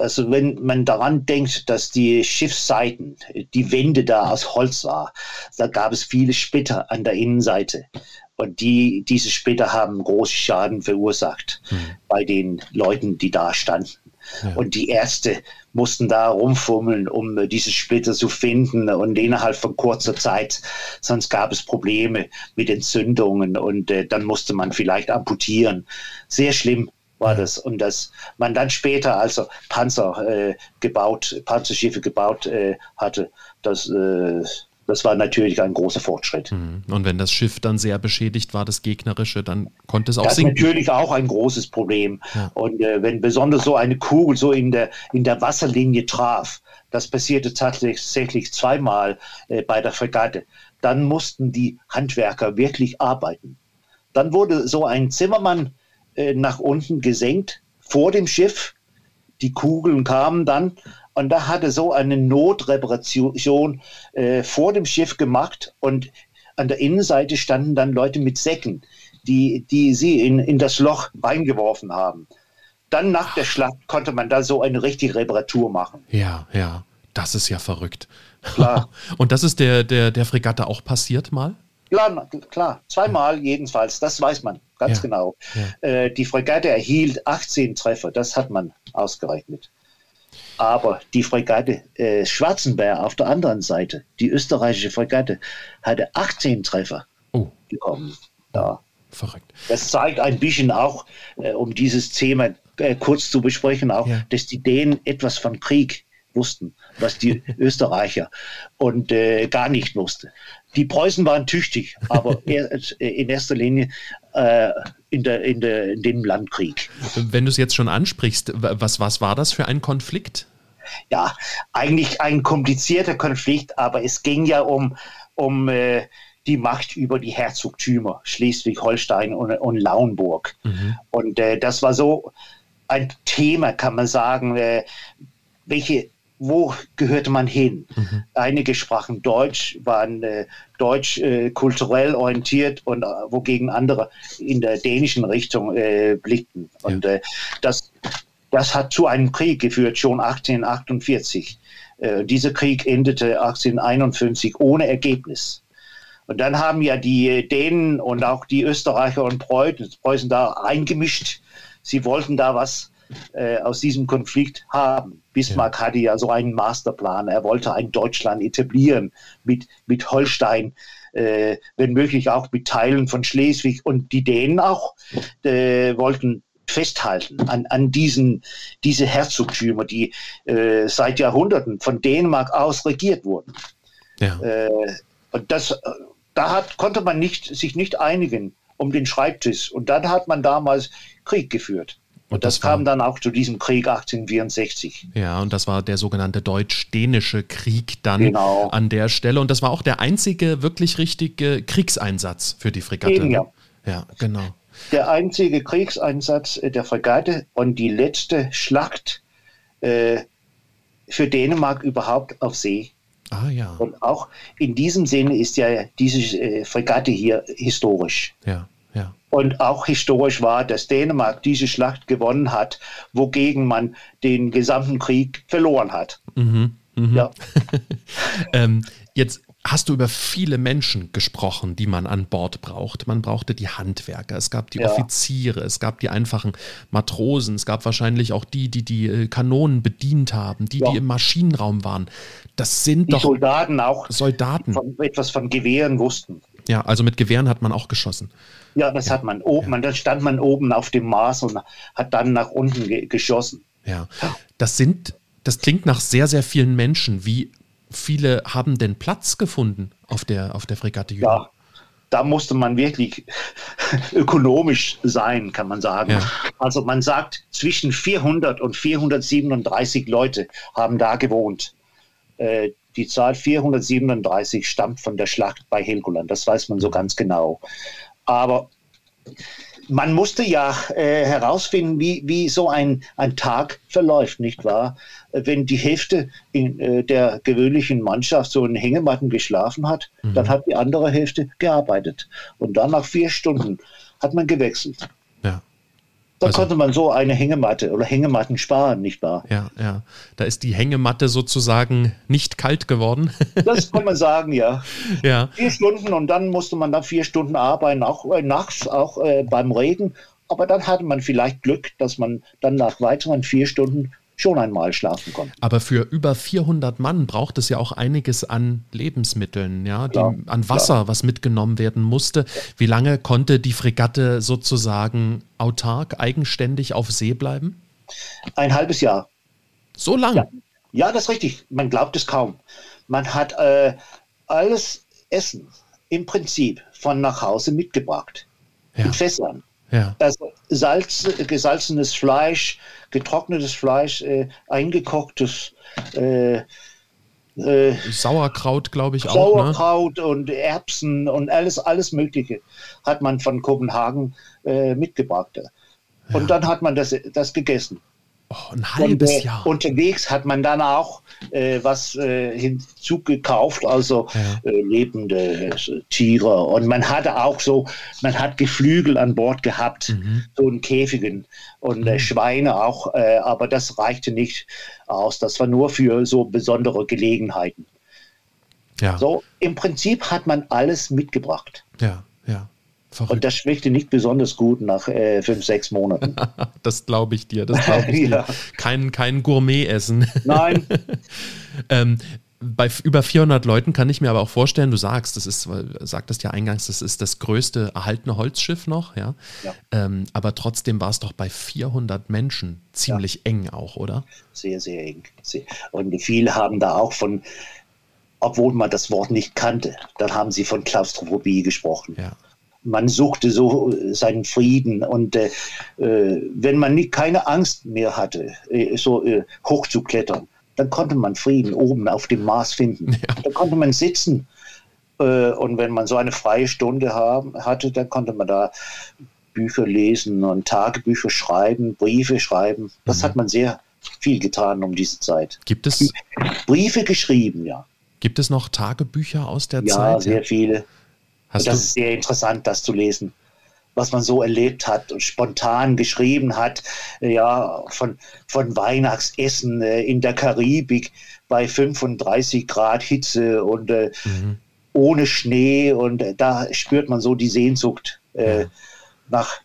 also wenn man daran denkt, dass die Schiffsseiten, die Wände da aus Holz war, da gab es viele Splitter an der Innenseite. Und die, diese Splitter haben große Schaden verursacht hm. bei den Leuten, die da standen. Ja. Und die Ärzte mussten da rumfummeln, um diese Splitter zu finden. Und innerhalb von kurzer Zeit, sonst gab es Probleme mit Entzündungen und äh, dann musste man vielleicht amputieren. Sehr schlimm war das. Und dass man dann später also Panzer äh, gebaut, Panzerschiffe gebaut äh, hatte, das, äh, das war natürlich ein großer Fortschritt. Mhm. Und wenn das Schiff dann sehr beschädigt war, das gegnerische, dann konnte es auch das sinken. Das ist natürlich auch ein großes Problem. Ja. Und äh, wenn besonders so eine Kugel so in der, in der Wasserlinie traf, das passierte tatsächlich zweimal äh, bei der Fregatte, dann mussten die Handwerker wirklich arbeiten. Dann wurde so ein Zimmermann äh, nach unten gesenkt vor dem Schiff. Die Kugeln kamen dann und da hatte so eine Notreparation äh, vor dem Schiff gemacht und an der Innenseite standen dann Leute mit Säcken, die, die sie in, in das Loch reingeworfen haben. Dann nach der Schlacht konnte man da so eine richtige Reparatur machen. Ja, ja, das ist ja verrückt. Klar. und das ist der, der, der Fregatte auch passiert mal? Klar, klar, zweimal jedenfalls, das weiß man ganz ja. genau. Ja. Äh, die Fregatte erhielt 18 Treffer, das hat man ausgerechnet. Aber die Fregatte äh, Schwarzenberg auf der anderen Seite, die österreichische Fregatte, hatte 18 Treffer oh. bekommen. Ja. verrückt. Das zeigt ein bisschen auch, äh, um dieses Thema äh, kurz zu besprechen, auch, ja. dass die Dänen etwas von Krieg wussten, was die Österreicher und äh, gar nicht wussten. Die Preußen waren tüchtig, aber in erster Linie äh, in, der, in, der, in dem Landkrieg. Wenn du es jetzt schon ansprichst, was, was war das für ein Konflikt? Ja, eigentlich ein komplizierter Konflikt, aber es ging ja um, um äh, die Macht über die Herzogtümer Schleswig-Holstein und, und Lauenburg. Mhm. Und äh, das war so ein Thema, kann man sagen, äh, welche wo gehörte man hin? Mhm. Einige sprachen Deutsch, waren äh, deutsch äh, kulturell orientiert und äh, wogegen andere in der dänischen Richtung äh, blickten. Ja. Und äh, das, das hat zu einem Krieg geführt, schon 1848. Äh, dieser Krieg endete 1851 ohne Ergebnis. Und dann haben ja die Dänen und auch die Österreicher und Preußen da eingemischt. Sie wollten da was äh, aus diesem Konflikt haben. Bismarck ja. hatte ja so einen Masterplan. Er wollte ein Deutschland etablieren mit, mit Holstein, äh, wenn möglich auch mit Teilen von Schleswig. Und die Dänen auch äh, wollten festhalten an, an diesen diese Herzogtümer, die äh, seit Jahrhunderten von Dänemark aus regiert wurden. Ja. Äh, und das, da hat, konnte man nicht, sich nicht einigen um den Schreibtisch. Und dann hat man damals Krieg geführt. Und das, das kam dann auch zu diesem Krieg 1864. Ja, und das war der sogenannte deutsch-dänische Krieg dann genau. an der Stelle. Und das war auch der einzige wirklich richtige Kriegseinsatz für die Fregatte. Eben, ja. ja, genau. Der einzige Kriegseinsatz äh, der Fregatte und die letzte Schlacht äh, für Dänemark überhaupt auf See. Ah ja. Und auch in diesem Sinne ist ja diese äh, Fregatte hier historisch. Ja. Und auch historisch war, dass Dänemark diese Schlacht gewonnen hat, wogegen man den gesamten Krieg verloren hat. Mhm, mh. Ja. ähm, jetzt hast du über viele Menschen gesprochen, die man an Bord braucht. Man brauchte die Handwerker, es gab die ja. Offiziere, es gab die einfachen Matrosen, es gab wahrscheinlich auch die, die die äh, Kanonen bedient haben, die, ja. die im Maschinenraum waren. Das sind die doch Soldaten auch, Soldaten. Von, etwas von Gewehren wussten. Ja, also mit Gewehren hat man auch geschossen. Ja, das hat man oben. Ja. dann stand man oben auf dem Mars und hat dann nach unten ge geschossen. Ja, das sind, das klingt nach sehr, sehr vielen Menschen. Wie viele haben denn Platz gefunden auf der, auf der Fregatte Jünger? Ja, da musste man wirklich ökonomisch sein, kann man sagen. Ja. Also man sagt, zwischen 400 und 437 Leute haben da gewohnt. Äh, die Zahl 437 stammt von der Schlacht bei Helgoland, das weiß man so ganz genau. Aber man musste ja äh, herausfinden, wie, wie so ein, ein Tag verläuft, nicht wahr? Wenn die Hälfte in, äh, der gewöhnlichen Mannschaft so in Hängematten geschlafen hat, mhm. dann hat die andere Hälfte gearbeitet. Und dann nach vier Stunden hat man gewechselt. Da also, konnte man so eine Hängematte oder Hängematten sparen, nicht wahr? Ja, ja. Da ist die Hängematte sozusagen nicht kalt geworden. das kann man sagen, ja. ja. Vier Stunden und dann musste man dann vier Stunden arbeiten, auch äh, nachts, auch äh, beim Regen. Aber dann hatte man vielleicht Glück, dass man dann nach weiteren vier Stunden schon einmal schlafen konnten. Aber für über 400 Mann braucht es ja auch einiges an Lebensmitteln, ja, die, ja an Wasser, ja. was mitgenommen werden musste. Wie lange konnte die Fregatte sozusagen autark, eigenständig auf See bleiben? Ein halbes Jahr. So lang? Ja, ja das ist richtig. Man glaubt es kaum. Man hat äh, alles Essen im Prinzip von nach Hause mitgebracht. Ja. In Fässern. Ja. Also Salz, gesalzenes Fleisch, getrocknetes Fleisch, äh, eingekochtes äh, äh, Sauerkraut, glaube ich auch. Ne? Sauerkraut ne? und Erbsen und alles, alles Mögliche hat man von Kopenhagen äh, mitgebracht. Und ja. dann hat man das, das gegessen. Oh, ein halbes und, äh, Jahr. Unterwegs hat man dann auch äh, was äh, hinzugekauft, also ja. äh, lebende äh, Tiere. Und man hatte auch so, man hat Geflügel an Bord gehabt, mhm. so in Käfigen und äh, mhm. Schweine auch, aber das reichte nicht aus. Das war nur für so besondere Gelegenheiten. Ja. So, im Prinzip hat man alles mitgebracht. Ja, ja. Verrückt. Und das schmeckte nicht besonders gut nach äh, fünf, sechs Monaten. das glaube ich dir. Das glaube ich ja. dir. Kein, kein Gourmet-Essen. Nein. ähm, bei über 400 Leuten kann ich mir aber auch vorstellen, du sagst, das ist, sagtest ja eingangs, das ist das größte erhaltene Holzschiff noch, ja. ja. Ähm, aber trotzdem war es doch bei 400 Menschen ziemlich ja. eng auch, oder? Sehr, sehr eng. Und viele haben da auch von, obwohl man das Wort nicht kannte, dann haben sie von Klaustrophobie gesprochen. Ja. Man suchte so seinen Frieden und äh, äh wenn man nicht, keine Angst mehr hatte, äh, so äh, hochzuklettern, dann konnte man Frieden oben auf dem Mars finden. Ja. Da konnte man sitzen. Äh, und wenn man so eine freie Stunde haben, hatte, dann konnte man da Bücher lesen und Tagebücher schreiben, Briefe schreiben. Das mhm. hat man sehr viel getan um diese Zeit. Gibt es Briefe geschrieben, ja. Gibt es noch Tagebücher aus der ja, Zeit? Ja, sehr viele. Hast das ist sehr interessant, das zu lesen was man so erlebt hat und spontan geschrieben hat, ja, von, von Weihnachtsessen äh, in der Karibik bei 35 Grad Hitze und äh, mhm. ohne Schnee und äh, da spürt man so die Sehnsucht äh, ja. nach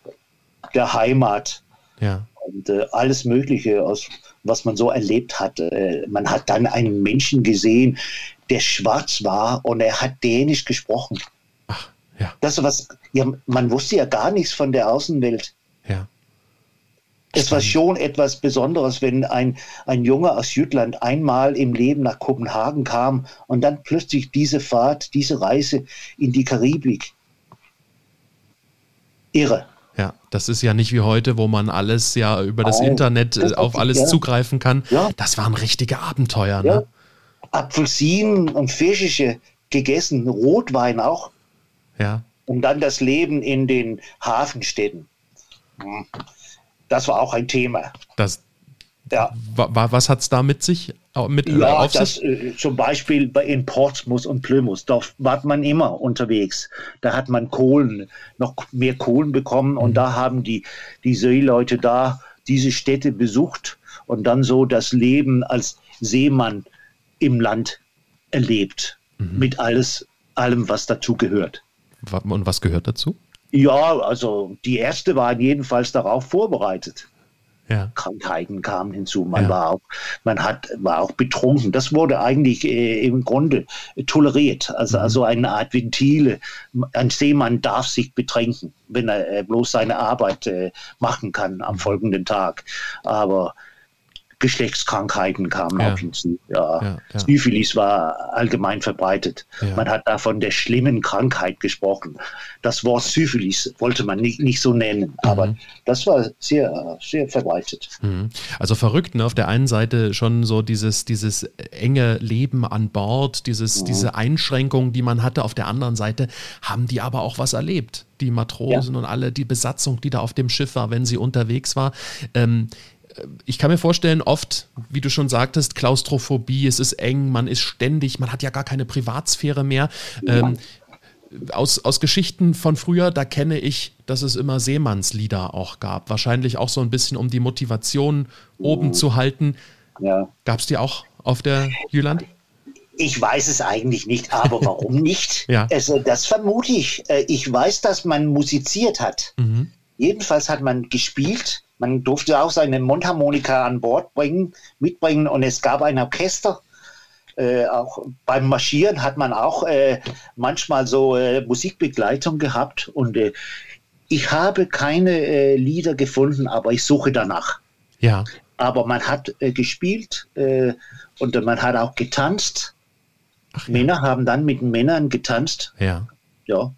der Heimat. Ja. Und äh, alles Mögliche, aus, was man so erlebt hat. Äh, man hat dann einen Menschen gesehen, der schwarz war und er hat Dänisch gesprochen. Ja. Das was, ja, man wusste ja gar nichts von der Außenwelt. Ja. Es war schon etwas Besonderes, wenn ein, ein Junge aus Jütland einmal im Leben nach Kopenhagen kam und dann plötzlich diese Fahrt, diese Reise in die Karibik. Irre. Ja, das ist ja nicht wie heute, wo man alles ja über das Nein, Internet das äh, auf alles ja. zugreifen kann. Ja. Das waren richtige Abenteuer. Ja. Ne? Apfelsinen und Fische gegessen, Rotwein auch. Ja. Und dann das Leben in den Hafenstädten. Hm. Das war auch ein Thema. Das, ja. Was hat es da mit sich? Mit, ja, auf das, sich? Äh, zum Beispiel in Portsmouth und Plymouth, da war man immer unterwegs. Da hat man Kohlen, noch mehr Kohlen bekommen mhm. und da haben die, die Seeleute da diese Städte besucht und dann so das Leben als Seemann im Land erlebt. Mhm. Mit alles, allem, was dazu gehört. Und was gehört dazu? Ja, also die erste waren jedenfalls darauf vorbereitet. Ja. Krankheiten kamen hinzu. Man ja. war auch, man hat, war auch betrunken. Das wurde eigentlich äh, im Grunde toleriert. Also, mhm. also eine Art Ventile. Ein Seemann darf sich betränken, wenn er äh, bloß seine Arbeit äh, machen kann am mhm. folgenden Tag. Aber Geschlechtskrankheiten kamen ja. auch hinzu. Ja. Ja, ja. Syphilis war allgemein verbreitet. Man hat da von der schlimmen Krankheit gesprochen. Das Wort Syphilis wollte man nicht, nicht so nennen, mhm. aber das war sehr, sehr verbreitet. Mhm. Also verrückt, ne? Auf der einen Seite schon so dieses, dieses enge Leben an Bord, dieses, mhm. diese Einschränkungen, die man hatte. Auf der anderen Seite haben die aber auch was erlebt. Die Matrosen und alle, die Besatzung, die da auf dem Schiff war, wenn sie unterwegs war. Ähm, ich kann mir vorstellen, oft, wie du schon sagtest, Klaustrophobie, es ist eng, man ist ständig, man hat ja gar keine Privatsphäre mehr. Ähm, aus, aus Geschichten von früher, da kenne ich, dass es immer Seemannslieder auch gab. Wahrscheinlich auch so ein bisschen, um die Motivation oben zu halten. Ja. Gab es die auch auf der Jüland? Ich weiß es eigentlich nicht, aber warum nicht? ja. Also, das vermute ich. Äh, ich weiß, dass man musiziert hat. Mhm. Jedenfalls hat man gespielt man durfte auch seine Mundharmonika an Bord bringen, mitbringen und es gab ein Orchester. Äh, auch beim Marschieren hat man auch äh, manchmal so äh, Musikbegleitung gehabt und äh, ich habe keine äh, Lieder gefunden, aber ich suche danach. Ja. Aber man hat äh, gespielt und man hat auch getanzt. Ach, ja. Männer haben dann mit Männern getanzt. Ja. Ja.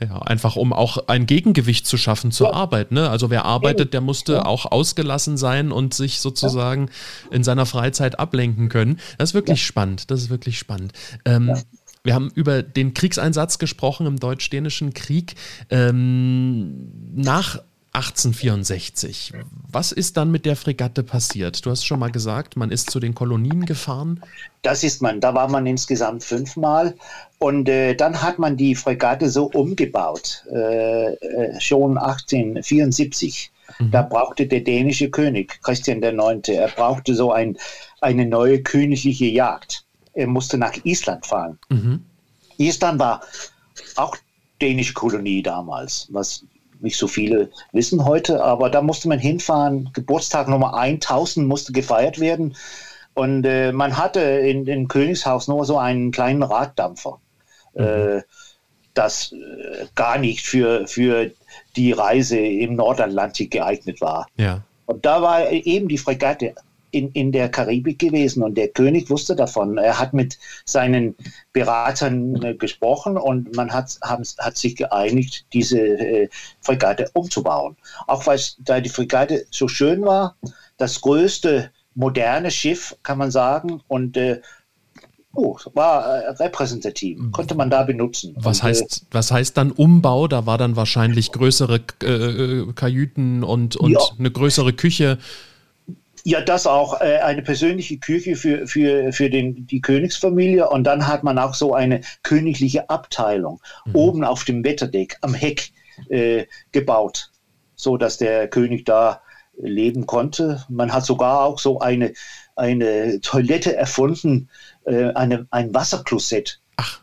Ja, einfach um auch ein Gegengewicht zu schaffen zur ja. Arbeit. Ne? Also wer arbeitet, der musste ja. auch ausgelassen sein und sich sozusagen in seiner Freizeit ablenken können. Das ist wirklich spannend. Das ist wirklich spannend. Ähm, wir haben über den Kriegseinsatz gesprochen im Deutsch-Dänischen Krieg. Ähm, nach 1864. Was ist dann mit der Fregatte passiert? Du hast schon mal gesagt, man ist zu den Kolonien gefahren. Das ist man. Da war man insgesamt fünfmal. Und äh, dann hat man die Fregatte so umgebaut, äh, äh schon 1874. Mhm. Da brauchte der dänische König, Christian IX., er brauchte so ein, eine neue königliche Jagd. Er musste nach Island fahren. Mhm. Island war auch dänische Kolonie damals, was nicht so viele wissen heute, aber da musste man hinfahren. Geburtstag Nummer 1000 musste gefeiert werden. Und äh, man hatte in, in Königshaus nur so einen kleinen Raddampfer, mhm. äh, das äh, gar nicht für, für die Reise im Nordatlantik geeignet war. Ja. Und da war eben die Fregatte in, in der Karibik gewesen und der König wusste davon. Er hat mit seinen Beratern äh, gesprochen und man hat, haben, hat sich geeinigt, diese äh, Fregatte umzubauen. Auch weil da die Fregatte so schön war, das größte moderne Schiff, kann man sagen, und äh, oh, war äh, repräsentativ, konnte man da benutzen. Was, und, äh, heißt, was heißt dann Umbau? Da war dann wahrscheinlich größere äh, Kajüten und, und Ja. eine größere Küche. Ja, das auch äh, eine persönliche Küche für, für, für den, die Königsfamilie und dann hat man auch so eine königliche Abteilung oben auf dem Wetterdeck am Heck äh, gebaut, so dass der König da leben konnte. Man hat sogar auch so eine, eine Toilette erfunden, äh, eine, ein Wasserklosett. Ach.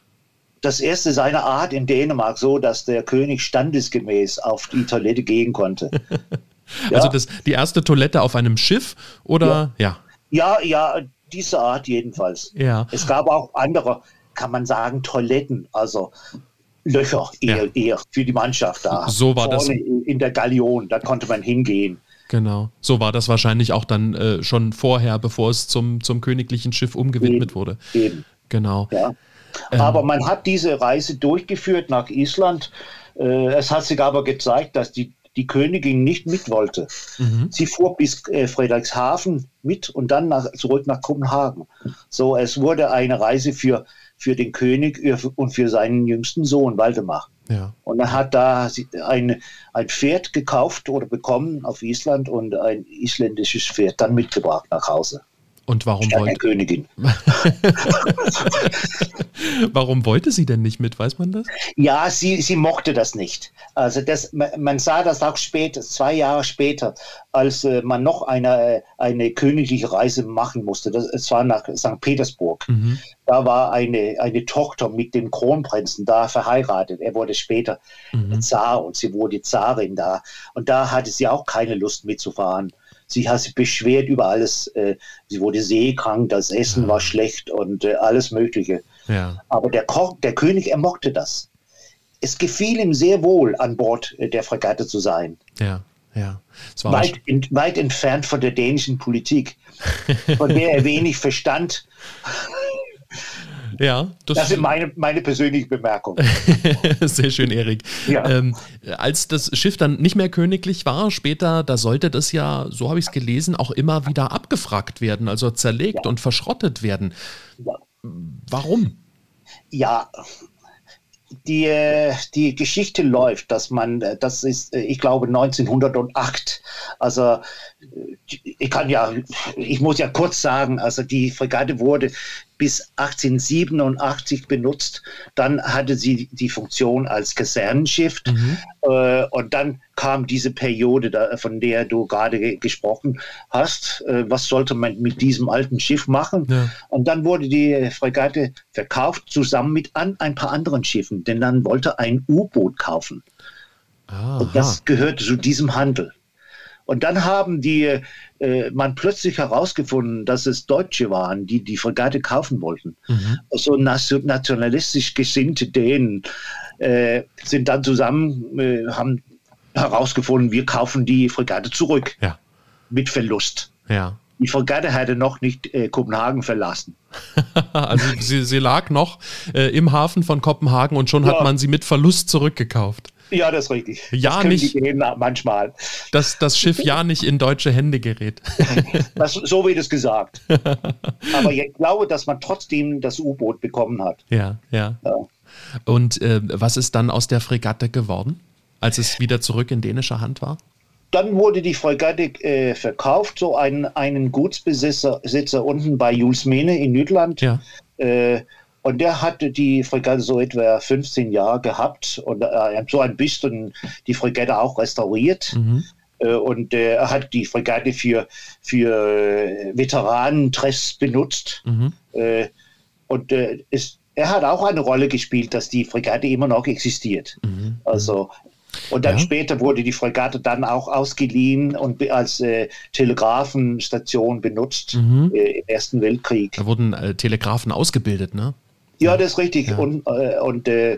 Das erste seiner Art in Dänemark, so dass der König standesgemäß auf die Toilette gehen konnte. Ja. Also das, die erste Toilette auf einem Schiff oder ja. Ja, ja, diese Art jedenfalls. Ja. Es gab auch andere, kann man sagen, Toiletten, also Löcher eher, Ja. eher für die Mannschaft da. So war das. Vorne In der Galion, da konnte man hingehen. Genau. So war das wahrscheinlich auch dann äh, schon vorher, bevor es zum, zum königlichen Schiff umgewidmet Eben. wurde. Eben, Genau. ja. Ähm. Aber man hat diese Reise durchgeführt nach Island. Äh, es hat sich aber gezeigt, dass die, die Königin nicht mit wollte. Mhm. Sie fuhr bis äh, Frederikshafen mit und dann nach, zurück nach Kopenhagen. So, es wurde eine Reise für, für den König und für seinen jüngsten Sohn Waldemar. Ja. Und er hat da ein, ein Pferd gekauft oder bekommen auf Island und ein isländisches Pferd dann mitgebracht nach Hause. Und warum wollte, Königin. warum wollte sie denn nicht mit? Weiß man das? Ja, sie, sie mochte das nicht. Also das, man sah das auch später, zwei Jahre später, als äh, man noch eine, eine königliche Reise machen musste. Das, es war nach St. Petersburg. Mhm. Da war eine, eine Tochter mit dem Kronprinzen da verheiratet. Er wurde später Mhm. Zar und sie wurde Zarin da. Und da hatte sie auch keine Lust mitzufahren. Sie hat sich beschwert über alles. Äh, sie wurde seekrank, das Essen war schlecht und äh, alles Mögliche. Ja. Aber der, Koch, der König, er mochte das. Es gefiel ihm sehr wohl, an Bord äh, der Fregatte zu sein. Ja. Ja. Weit, in, weit entfernt von der dänischen Politik, von der er wenig verstand. Ja, das, Das sind meine, meine persönliche Bemerkung. Sehr schön, Erik. Ja. Ähm, als das Schiff dann nicht mehr königlich war, später, da sollte das ja, so habe ich es gelesen, auch immer wieder abgefragt werden, also zerlegt Ja. und verschrottet werden. Ja. Warum? Ja, die, die Geschichte läuft, dass man, das ist, ich glaube, 1908. Also, ich kann ja, ich muss ja kurz sagen, also die Fregatte wurde bis 1887 benutzt. Dann hatte sie die Funktion als Kasernenschiff. Äh, und dann kam diese Periode, da, von der du gerade ge gesprochen hast. Äh, was sollte man mit diesem alten Schiff machen? Ja. Und dann wurde die Fregatte verkauft, zusammen mit an, ein paar anderen Schiffen, denn dann wollte ein U-Boot kaufen. Aha. Und das gehörte zu diesem Handel. Und dann haben die, äh, man plötzlich herausgefunden, dass es Deutsche waren, die die Fregatte kaufen wollten. Mhm. So nation- nationalistisch gesinnte Dänen äh, sind dann zusammen, äh, haben herausgefunden, wir kaufen die Fregatte zurück Ja, mit Verlust. ja. Die Fregatte hatte noch nicht äh, Kopenhagen verlassen. Also sie, sie lag noch äh, im Hafen von Kopenhagen und schon hat Ja. man sie mit Verlust zurückgekauft. Ja, das ist richtig. Ja, das nicht- manchmal. Dass das Schiff ja nicht in deutsche Hände gerät. Das, so wird es gesagt. Aber ich glaube, dass man trotzdem das U-Boot bekommen hat. Ja, ja. Ja. Und äh, was ist dann aus der Fregatte geworden, als es wieder zurück in dänischer Hand war? Dann wurde die Fregatte äh, verkauft, so einen, einen Gutsbesitzer Sitzer unten bei Jules Mene in Nüdland. Ja. Äh, und der hatte die Fregatte so etwa 15 Jahre gehabt und äh, so ein bisschen die Fregatte auch restauriert. Mhm. Äh, und äh, er hat die Fregatte für, für äh, Veteranentreffs benutzt. Mhm. Äh, und es, er hat auch eine Rolle gespielt, dass die Fregatte immer noch existiert. Mhm. Also Und dann ja. später wurde die Fregatte dann auch ausgeliehen und als äh, Telegrafenstation benutzt mhm. äh, im Ersten Weltkrieg. Da wurden äh, Telegrafen ausgebildet, ne? Ja, das ist richtig. Ja. Und, äh, und äh,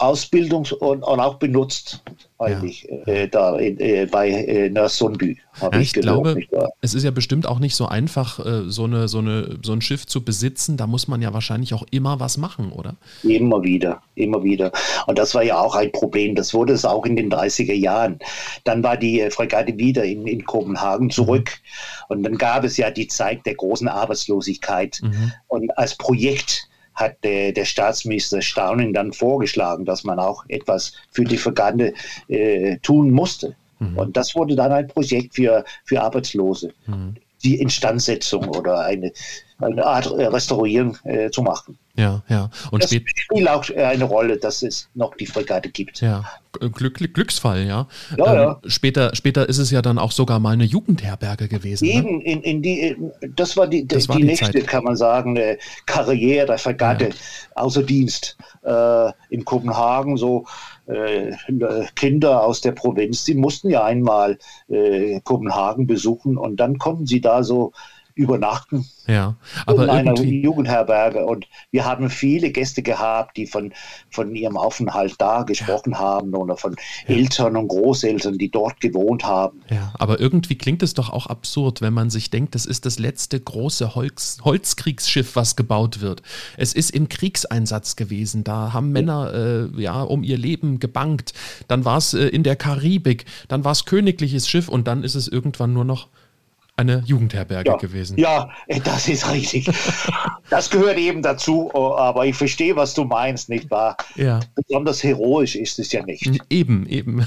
Ausbildungs- und, und, auch benutzt eigentlich ja. äh, da äh, bei äh, Nörsundby. Ja, ich, ich glaube, es ist ja bestimmt auch nicht so einfach, äh, so, eine, so, eine, so ein Schiff zu besitzen. Da muss man ja wahrscheinlich auch immer was machen, oder? Immer wieder, immer wieder. Und das war ja auch ein Problem. Das wurde es auch in den 30er Jahren. Dann war die äh, Fregatte wieder in, in Kopenhagen zurück. Mhm. Und dann gab es ja die Zeit der großen Arbeitslosigkeit. Mhm. Und als Projekt hat der, der Staatsminister Stauning dann vorgeschlagen, dass man auch etwas für die Vergane äh, tun musste. Mhm. Und das wurde dann ein Projekt für, für Arbeitslose. Mhm. Die Instandsetzung oder eine, eine Art Restaurieren äh, zu machen. Ja, ja. Und das spielt auch eine Rolle, dass es noch die Fregatte gibt. Ja, Glück, Glücksfall, ja. ja, ähm, ja. Später, später ist es ja dann auch sogar mal eine Jugendherberge gewesen. Ne? Eben, ne? in, in die, das war die, das die, war die nächste, Zeit. kann man sagen, Karriere der Fregatte ja. außer Dienst äh, in Kopenhagen. So äh, Kinder aus der Provinz, die mussten ja einmal äh, Kopenhagen besuchen und dann konnten sie da so übernachten. Ja, aber in einer Jugendherberge. Und wir haben viele Gäste gehabt, die von, von ihrem Aufenthalt da gesprochen ja. haben oder von ja. Eltern und Großeltern, die dort gewohnt haben. Ja, aber irgendwie klingt es doch auch absurd, wenn man sich denkt, das ist das letzte große Holz, Holzkriegsschiff, was gebaut wird. Es ist im Kriegseinsatz gewesen. Da haben Männer äh, ja um ihr Leben gebankt. Dann war es äh, in der Karibik. Dann war es königliches Schiff und dann ist es irgendwann nur noch eine Jugendherberge ja, gewesen. Ja, das ist richtig. das gehört eben dazu, oh, aber ich verstehe, was du meinst, nicht wahr? Ja. Besonders heroisch ist es ja nicht. Eben, eben.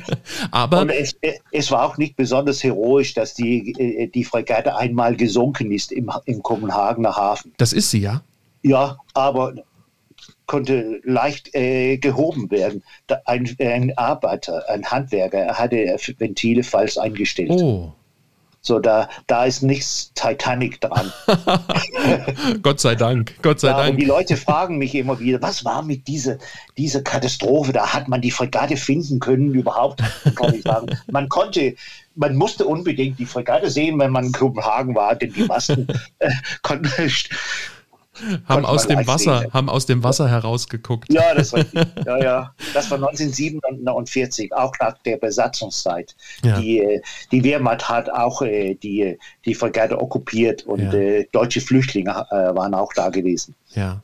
aber es, es, war auch nicht besonders heroisch, dass die, äh, die Fregatte einmal gesunken ist im, im Kopenhagener Hafen. Das ist sie, ja? Ja, aber konnte leicht äh, gehoben werden. Ein, ein, Arbeiter, ein Handwerker hatte Ventile falsch eingestellt. Oh. So, da, da ist nichts Titanic dran. Gott sei Dank, Gott sei ja, Dank. Und die Leute fragen mich immer wieder, was war mit dieser, dieser Katastrophe? Da hat man die Fregatte finden können überhaupt, kann ich sagen. Man konnte, man musste unbedingt die Fregatte sehen, wenn man in Kopenhagen war, denn die Masten äh, konnten haben aus dem Wasser, sehen. haben aus dem Wasser herausgeguckt. Ja, das richtig. Ja, ja. Das war 1947, auch nach der Besatzungszeit. Ja. Die, äh, die Wehrmacht hat auch äh, die, die Fregatte okkupiert und ja. äh, deutsche Flüchtlinge waren auch da gewesen. Ja.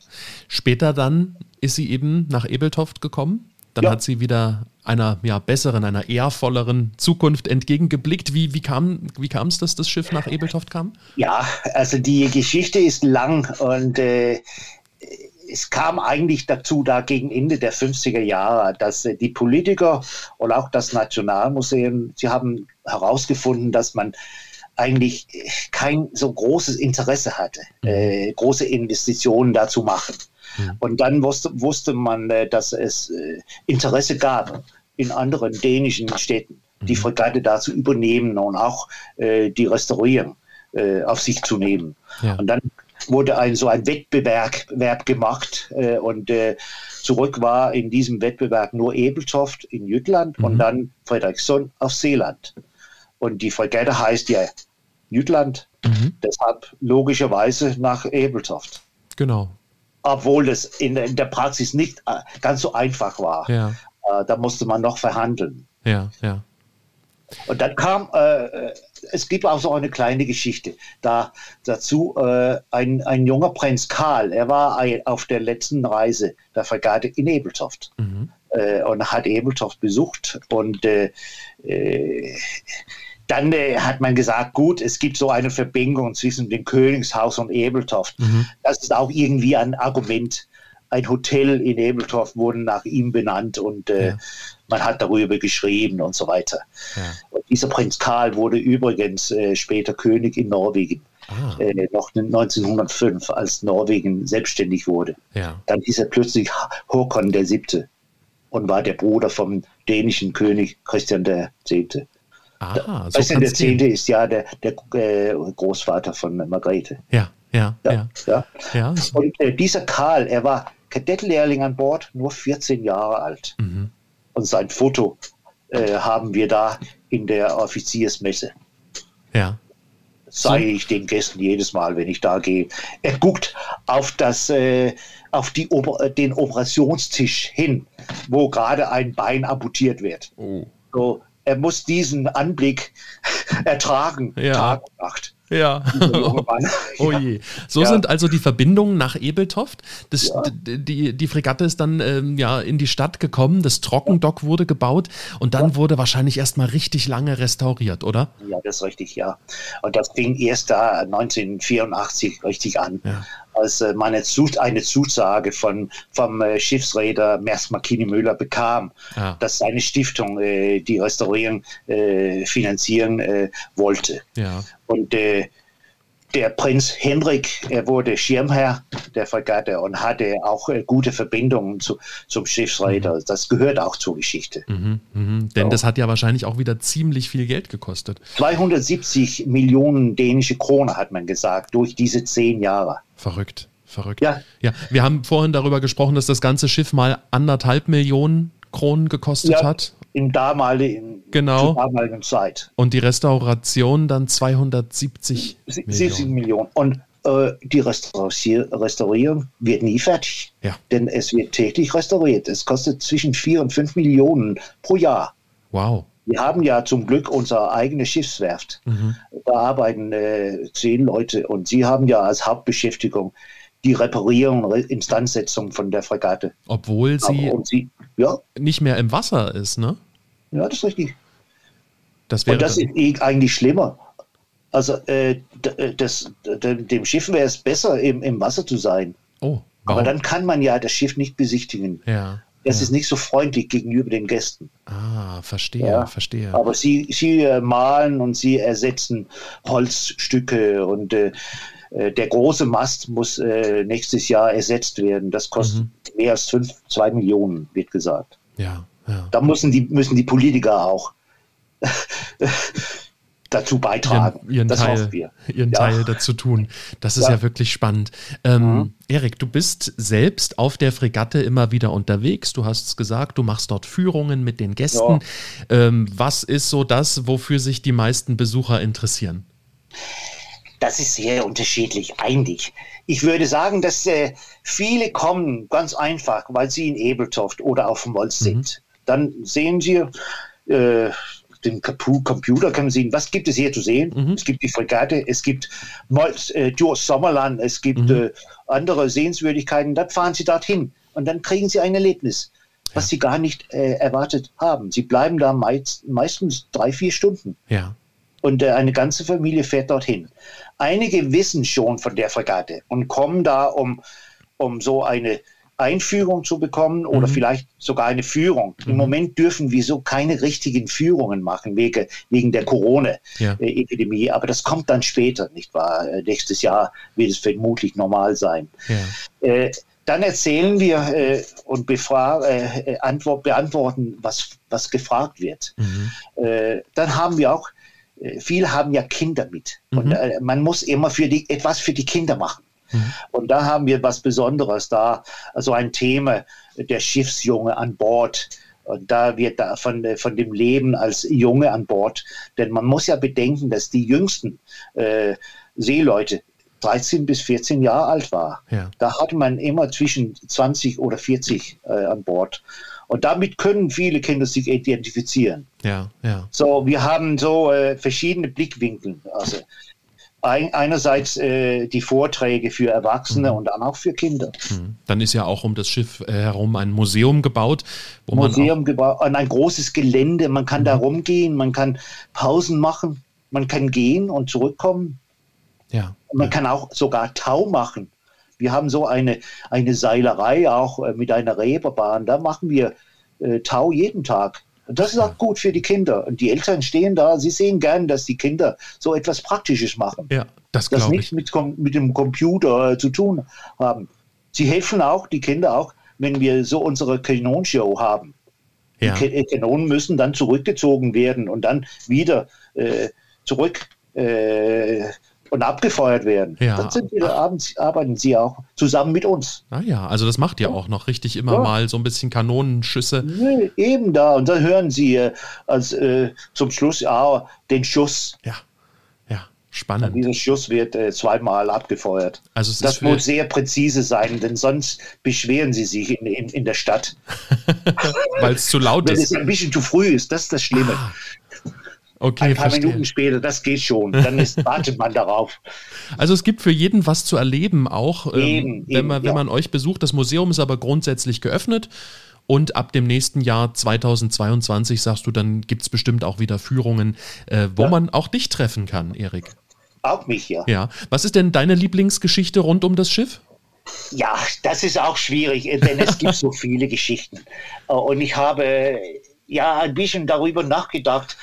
Später dann ist sie eben nach Ebeltoft gekommen. Dann ja. hat sie wieder einer ja, besseren, einer ehrvolleren Zukunft entgegengeblickt. Wie, wie kam wie es, dass das Schiff nach Ebeltoft kam? Ja, also die Geschichte ist lang und äh, es kam eigentlich dazu, da gegen Ende der 50er Jahre, dass äh, die Politiker und auch das Nationalmuseum, sie haben herausgefunden, dass man eigentlich kein so großes Interesse hatte, mhm. äh, große Investitionen dazu machen. Mhm. Und dann wusste, wusste man, äh, dass es äh, Interesse gab in anderen dänischen Städten, die mhm. Fregatte da zu übernehmen und auch äh, die restaurieren äh, auf sich zu nehmen. Ja. Und dann wurde ein so ein Wettbewerb gemacht äh, und äh, zurück war in diesem Wettbewerb nur Ebeltoft in Jütland mhm. und dann Fredriksson auf Seeland. Und die Fregatte heißt ja Jütland, mhm. deshalb logischerweise nach Ebeltoft. Genau obwohl es in, in der Praxis nicht äh, ganz so einfach war. Ja. Äh, da musste man noch verhandeln. Ja, ja. Und dann kam, äh, es gibt auch so eine kleine Geschichte da dazu. Äh, ein, ein junger Prinz Karl, er war ein, auf der letzten Reise der Fregatte in Ebeltoft mhm. äh, und hat Ebeltoft besucht und äh, äh dann äh, hat man gesagt, gut, es gibt so eine Verbindung zwischen dem Königshaus und Ebeltoft. Mhm. Das ist auch irgendwie ein Argument. Ein Hotel in Ebeltoft wurde nach ihm benannt und äh, ja. man hat darüber geschrieben und so weiter. Ja. Und dieser Prinz Karl wurde übrigens äh, später König in Norwegen. Ah. Äh, noch 1905, als Norwegen selbstständig wurde. Ja. Dann hieß er plötzlich Håkon der Siebte und war der Bruder vom dänischen König Christian der Zehnte. Ah, so Christian der Zehnte ist ja der, der äh, Großvater von Margrethe. Ja, ja, ja. ja. ja. ja. Und äh, dieser Karl, er war Kadettlehrling an Bord, nur 14 Jahre alt. Mhm. Und sein Foto äh, haben wir da in der Offiziersmesse. Ja. Zeige ich den Gästen jedes Mal, wenn ich da gehe. Er guckt auf das, äh, auf die Oper den Operationstisch hin, wo gerade ein Bein amputiert wird. Oh. So, er muss diesen Anblick ertragen, Ja. Tag und Nacht. Ja. Oh Ja. je. So Ja. sind also die Verbindungen nach Ebeltoft. Das, Ja. die, die Fregatte ist dann ähm, ja in die Stadt gekommen, das Trockendock wurde gebaut und dann wurde wahrscheinlich erstmal richtig lange restauriert, oder? Ja, das ist richtig, ja. Und das fing erst da 1984 richtig an, Ja. Als äh, man eine, Zus eine Zusage von, vom äh, Schiffsräder Mers Markini Müller bekam, Ja. dass seine Stiftung äh, die Restaurierung finanzieren wollte. Ja. Und äh, der Prinz Henrik, er wurde Schirmherr der Fregatte und hatte auch äh, gute Verbindungen zu, zum Schiffsräder. Das gehört auch zur Geschichte. Mhm, mhm. Denn So. das hat ja wahrscheinlich auch wieder ziemlich viel Geld gekostet. 270 Millionen dänische Krone, hat man gesagt, durch diese zehn Jahre. Verrückt, verrückt. Ja. ja. Wir haben vorhin darüber gesprochen, dass das ganze Schiff mal anderthalb Millionen Kronen gekostet Ja. hat. In damaligen, Genau. zur damaligen Zeit. Und die Restauration dann 270 Sie- Millionen. 70 Millionen. Und äh, die Restaurier Restaurierung wird nie fertig. Ja. Denn es wird täglich restauriert. Es kostet zwischen 4 und 5 Millionen pro Jahr. Wow. Wir haben ja zum Glück unsere eigene Schiffswerft. Mhm. Da arbeiten äh, zehn Leute und sie haben ja als Hauptbeschäftigung die Reparierung Re- Instandsetzung von der Fregatte. Obwohl sie und sie, ja, nicht mehr im Wasser ist, ne? ja, das ist richtig. Das wäre Und das ist eh eigentlich schlimmer. Also äh, äh, das, dem Schiff wäre es besser, im, im Wasser zu sein. Oh, Aber dann kann man ja das Schiff nicht besichtigen. ja. Das ja. ist nicht so freundlich gegenüber den Gästen. Ah, verstehe, Ja. verstehe. Aber sie, sie äh, malen und sie ersetzen Holzstücke und äh, der große Mast muss äh, nächstes Jahr ersetzt werden. Das kostet Mhm. mehr als fünf, zwei Millionen, wird gesagt. ja, ja. Da müssen die, müssen die Politiker auch dazu beitragen. Ihren, ihren das Teil, hoffen wir. ihren Ja. Teil dazu tun. Das ist ja, Ja. wirklich spannend. Ähm, Mhm. Erik, du bist selbst auf der Fregatte immer wieder unterwegs. Du hast es gesagt, du machst dort Führungen mit den Gästen. Ähm, was ist so das, wofür sich die meisten Besucher interessieren? Das ist sehr unterschiedlich, eigentlich. Ich würde sagen, dass äh, viele kommen ganz einfach, weil sie in Ebeltoft oder auf dem Molz sind. Dann sehen sie äh, den Computer, können sie sehen, was gibt es hier zu sehen? Mhm. Es gibt die Fregatte, es gibt Molz, äh, Sommerland, es gibt Mhm. äh, andere Sehenswürdigkeiten. Dann fahren sie dorthin und dann kriegen sie ein Erlebnis, was sie gar nicht äh, erwartet haben. Sie bleiben da meist, meistens drei, vier Stunden Ja. Und äh, eine ganze Familie fährt dorthin. Einige wissen schon von der Fregatte und kommen da, um, um so eine Einführung zu bekommen oder Mhm. vielleicht sogar eine Führung. Mhm. Im Moment dürfen wir so keine richtigen Führungen machen wegen, wegen der Ja. Corona-Epidemie, aber das kommt dann später, nicht wahr? Äh, Nächstes Jahr wird es vermutlich normal sein. ja. Äh, dann erzählen wir äh, und äh, äh, Antwort, beantworten, was, was gefragt wird Mhm. äh, dann haben wir auch, äh, viele haben ja Kinder mit. Mhm. Und äh, man muss immer für die, etwas für die Kinder machen. Mhm. Und da haben wir was Besonderes da, also ein Thema, der Schiffsjunge an Bord. Und da wird da von, äh, von dem Leben als Junge an Bord, denn man muss ja bedenken, dass die jüngsten äh, Seeleute 13 bis 14 Jahre alt war. Ja. Da hatte man immer zwischen 20 oder 40 äh, an Bord. Und damit können viele Kinder sich identifizieren. Ja. Ja. So, wir haben so äh, verschiedene Blickwinkel. Also ein, einerseits äh, die Vorträge für Erwachsene Mhm. und dann auch für Kinder. Mhm. Dann ist ja auch um das Schiff äh, herum ein Museum gebaut, Museum gebaut, ein großes Gelände. Man kann da Mhm. rumgehen, man kann Pausen machen, man kann gehen und zurückkommen. ja. Und man ja. kann auch sogar Tau machen. Wir haben so eine, eine Seilerei auch äh, mit einer Reeperbahn. Da machen wir äh, Tau jeden Tag. Und das ist auch gut für die Kinder. Und die Eltern stehen da, sie sehen gern, dass die Kinder so etwas Praktisches machen. ja, das das nichts ich. mit, mit dem Computer äh, zu tun haben. Sie helfen auch, die Kinder auch, wenn wir so unsere Kanonshow haben. Ja. Die Ke- Kanonen müssen dann zurückgezogen werden und dann wieder äh, zurück äh, und abgefeuert werden. Ja. Dann sind die, abends arbeiten sie auch zusammen mit uns. Ah ja, also das macht ihr auch noch richtig immer Ja. mal so ein bisschen Kanonenschüsse. Nee, eben da. Und dann hören sie äh, als, äh, zum Schluss ja, den Schuss. Ja, ja, spannend. Dieser Schuss wird äh, zweimal abgefeuert. Also Das muss sehr präzise sein, denn sonst beschweren sie sich in, in, in der Stadt. weil es zu laut Wenn ist. es ein bisschen zu früh ist, das ist das Schlimme. Ah, Okay, ein paar verstehe. Minuten später, das geht schon. Dann ist, wartet man darauf. Also es gibt für jeden was zu erleben, auch ähm, Eben, wenn, eben, man, wenn ja. man euch besucht. Das Museum ist aber grundsätzlich geöffnet. Und ab dem nächsten Jahr 2022, sagst du, dann gibt es bestimmt auch wieder Führungen, äh, wo Ja. man auch dich treffen kann, Erik. Auch mich, ja. Ja. Was ist denn deine Lieblingsgeschichte rund um das Schiff? Ja, das ist auch schwierig, denn es gibt so viele Geschichten. Äh, Und ich habe ja ein bisschen darüber nachgedacht.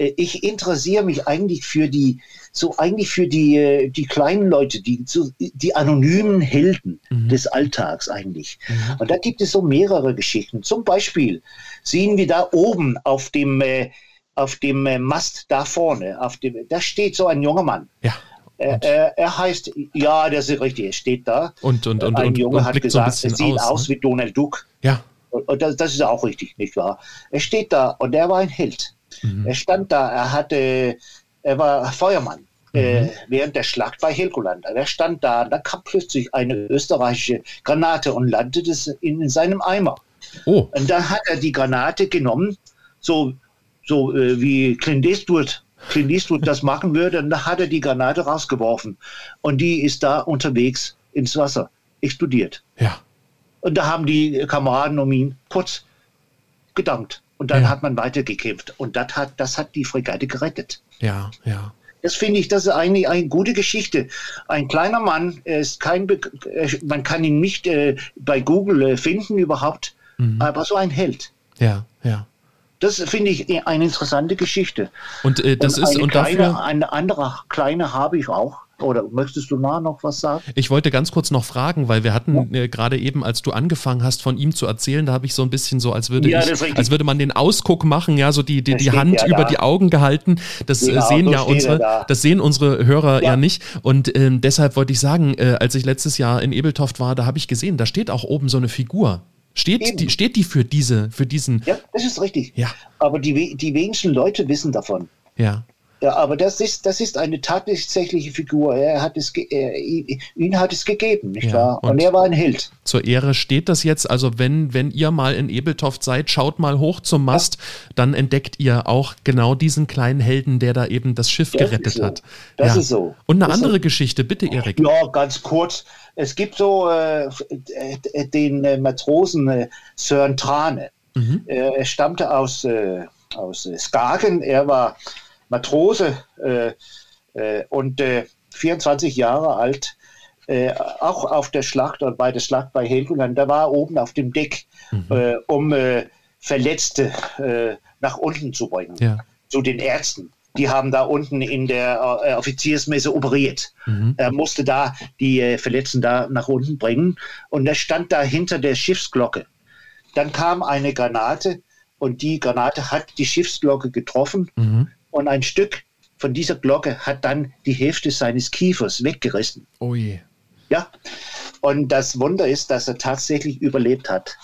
Äh, Ich interessiere mich eigentlich für die, so eigentlich für die, äh, die kleinen Leute, die, so, die anonymen Helden des Alltags eigentlich. Und da gibt es so mehrere Geschichten. Zum Beispiel sehen wir da oben auf dem, äh, auf dem Mast da vorne, auf dem, da steht so ein junger Mann. Ja. Er, er, heißt, ja, das ist richtig, er steht da. Und, und, und, ein und, Junge und hat so ein gesagt, bisschen es sieht aus. aus, ne? wie Donald Duck. Ja. Und, und das, das ist auch richtig, nicht wahr? Er steht da und er war ein Held. Mhm. Er stand da, er hatte, er war Feuermann. Mhm. Äh, während der Schlacht bei Helgoland. Er stand da, da kam plötzlich eine österreichische Granate und landete es in, in seinem Eimer. Oh, Und dann hat er die Granate genommen, so, so äh, wie Clint Eastwood, Clint Eastwood das machen würde, und da hat er die Granate rausgeworfen. Und die ist da unterwegs ins Wasser, explodiert. ja. Und da haben die Kameraden um ihn kurz gedankt. Und dann Ja. hat man weitergekämpft. Und das hat, das hat die Fregatte gerettet. Ja, ja. Das finde ich, das ist eigentlich eine gute Geschichte. Ein kleiner Mann, er ist kein, Be äh, man kann ihn nicht äh, bei Google äh, finden überhaupt, Mhm. aber so ein Held. Ja, ja. Das finde ich eine interessante Geschichte. Und äh, das ist, eine und kleine, dafür, eine andere kleine habe ich auch. Oder möchtest du da noch was sagen? ich wollte ganz kurz noch fragen, weil wir hatten äh, gerade eben, als du angefangen hast, von ihm zu erzählen, da habe ich so ein bisschen so, als würde Ja, ich, als würde man den Ausguck machen, ja, so die, die, die Hand ja über da. die Augen gehalten. Das äh, Genau, sehen so ja unsere, er da. das sehen unsere Hörer ja, Ja. nicht. Und ähm, deshalb wollte ich sagen, äh, als ich letztes Jahr in Ebeltoft war, da habe ich gesehen, da steht auch oben so eine Figur. Steht Eben. die, steht die für diese, für diesen, Ja, das ist richtig. Ja. Aber die, die wenigsten Leute wissen davon. ja, Ja, aber das ist, das ist eine tatsächliche Figur. Er hat es, er, ihn hat es gegeben, nicht Ja, wahr? Und, und- er war ein Held. zur Ehre steht das jetzt. Also wenn, wenn ihr mal in Ebeltoft seid, schaut mal hoch zum Mast, dann entdeckt ihr auch genau diesen kleinen Helden, der da eben das Schiff Das gerettet so. hat. Das ist so. Und eine Das andere so. Geschichte, bitte, Erik. Ja, ganz kurz. Es gibt so äh, den äh, Matrosen äh, Sören Trane. Mhm. Er stammte aus, äh, aus äh, Skagen. Er war Matrose äh, äh, und äh, 24 Jahre alt. Äh, auch auf der Schlacht oder bei der Schlacht bei Helgoland. Da war er oben auf dem Deck, Mhm. äh, um äh, Verletzte äh, nach unten zu bringen. Ja. Zu den Ärzten. Die haben da unten in der äh, Offiziersmesse operiert. Mhm. Er musste da die äh, Verletzten da nach unten bringen und er stand da hinter der Schiffsglocke. Dann kam eine Granate und die Granate hat die Schiffsglocke getroffen Mhm. Und ein Stück von dieser Glocke hat dann die Hälfte seines Kiefers weggerissen. Oh je. Ja. Und das Wunder ist, dass er tatsächlich überlebt hat.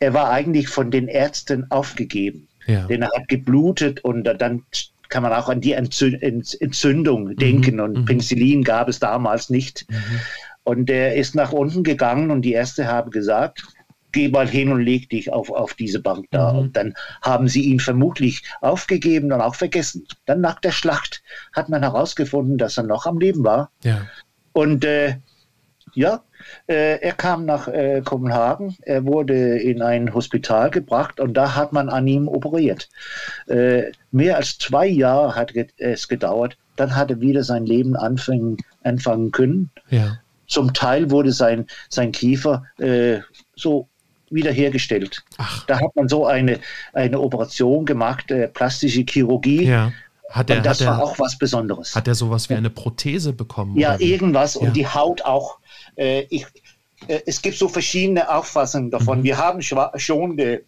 Er war eigentlich von den Ärzten aufgegeben, Ja. denn er hat geblutet und dann kann man auch an die Entzü- Ent- Entzündung denken und mhm. Penicillin gab es damals nicht. Mhm. Und er ist nach unten gegangen und die Ärzte haben gesagt, geh mal hin und leg dich auf, auf diese Bank da. Mhm. Und dann haben sie ihn vermutlich aufgegeben und auch vergessen. Dann nach der Schlacht hat man herausgefunden, dass er noch am Leben war. Ja. Und äh, ja, äh, er kam nach äh, Kopenhagen, er wurde in ein Hospital gebracht und da hat man an ihm operiert. Äh, mehr als zwei Jahre hat es gedauert, dann hat er wieder sein Leben anfangen, anfangen können. Ja. Zum Teil wurde sein, sein Kiefer äh, so wiederhergestellt. Ach. Da hat man so eine, eine Operation gemacht, äh, plastische Chirurgie. Ja. Hat er, und das hat war er, auch was Besonderes. hat er sowas wie eine Prothese bekommen? Ja, irgendwas Ja. und die Haut auch. Äh, ich, äh, es gibt so verschiedene Auffassungen davon. Mhm. Wir haben schon die,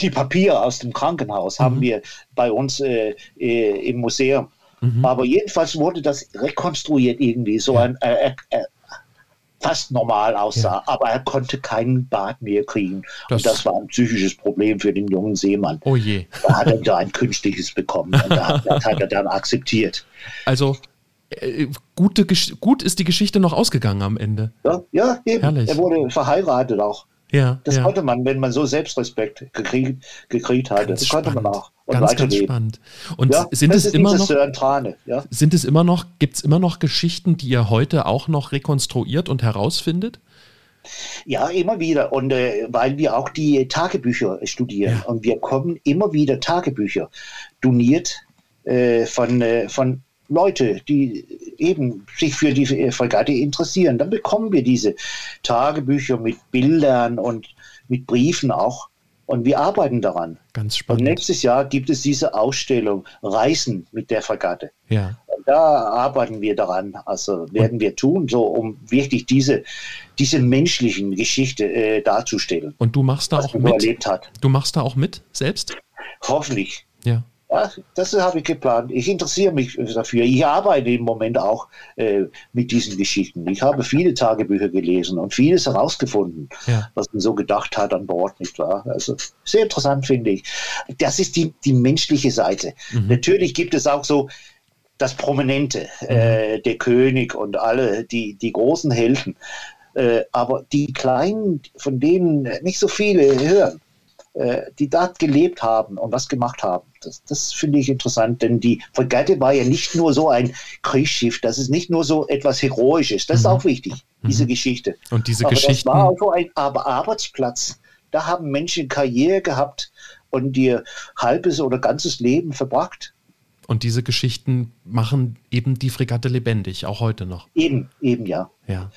die Papiere aus dem Krankenhaus haben Mhm. wir bei uns äh, äh, im Museum. Mhm. Aber jedenfalls wurde das rekonstruiert irgendwie, so ein äh, äh, äh fast normal aussah, ja. aber er konnte keinen Bart mehr kriegen. Das und das war ein psychisches Problem für den jungen Seemann. Oh je. Da hat er da ein künstliches bekommen und das hat er dann akzeptiert. Also äh, gute, gut ist die Geschichte noch ausgegangen am Ende. Ja, ja eben. Herrlich. Er wurde verheiratet auch. Ja, das ja. konnte man, wenn man so Selbstrespekt gekriegt, gekriegt hatte. Ganz das konnte spannend. man auch. Und ganz, ganz spannend. Und ja, sind es immer noch, Trane, ja? sind es immer noch, gibt es immer noch Geschichten, die ihr heute auch noch rekonstruiert und herausfindet? Ja, immer wieder. Und äh, weil wir auch die Tagebücher studieren ja. und wir kommen immer wieder Tagebücher doniert äh, von, äh, von Leute, die eben sich für die Fregatte interessieren. Dann bekommen wir diese Tagebücher mit Bildern und mit Briefen auch. Und wir arbeiten daran. Ganz spannend. Und nächstes Jahr gibt es diese Ausstellung Reisen mit der Fregatte. Ja. Und da arbeiten wir daran. Also werden wir tun, so um wirklich diese, diese menschlichen Geschichte äh, darzustellen. Und du machst da auch mit? Erlebt hat. Du machst da auch mit selbst? Hoffentlich. Ja. Das habe ich geplant. Ich interessiere mich dafür. Ich arbeite im Moment auch äh, mit diesen Geschichten. Ich habe viele Tagebücher gelesen und vieles herausgefunden, ja. was man so gedacht hat an Bord, nicht wahr? Also sehr interessant finde ich. Das ist die, die menschliche Seite. Mhm. Natürlich gibt es auch so das Prominente, mhm. äh, der König und alle, die, die großen Helden. Äh, aber die Kleinen, von denen nicht so viele hören, die dort gelebt haben und was gemacht haben. Das, das finde ich interessant, denn die Fregatte war ja nicht nur so ein Kriegsschiff, das ist nicht nur so etwas Heroisches, das mhm. ist auch wichtig, diese mhm. Geschichte. Und diese Aber Geschichten. Das war auch so ein Arbeitsplatz. Da haben Menschen Karriere gehabt und ihr halbes oder ganzes Leben verbracht. Und diese Geschichten machen eben die Fregatte lebendig, auch heute noch. Eben, eben ja. Ja.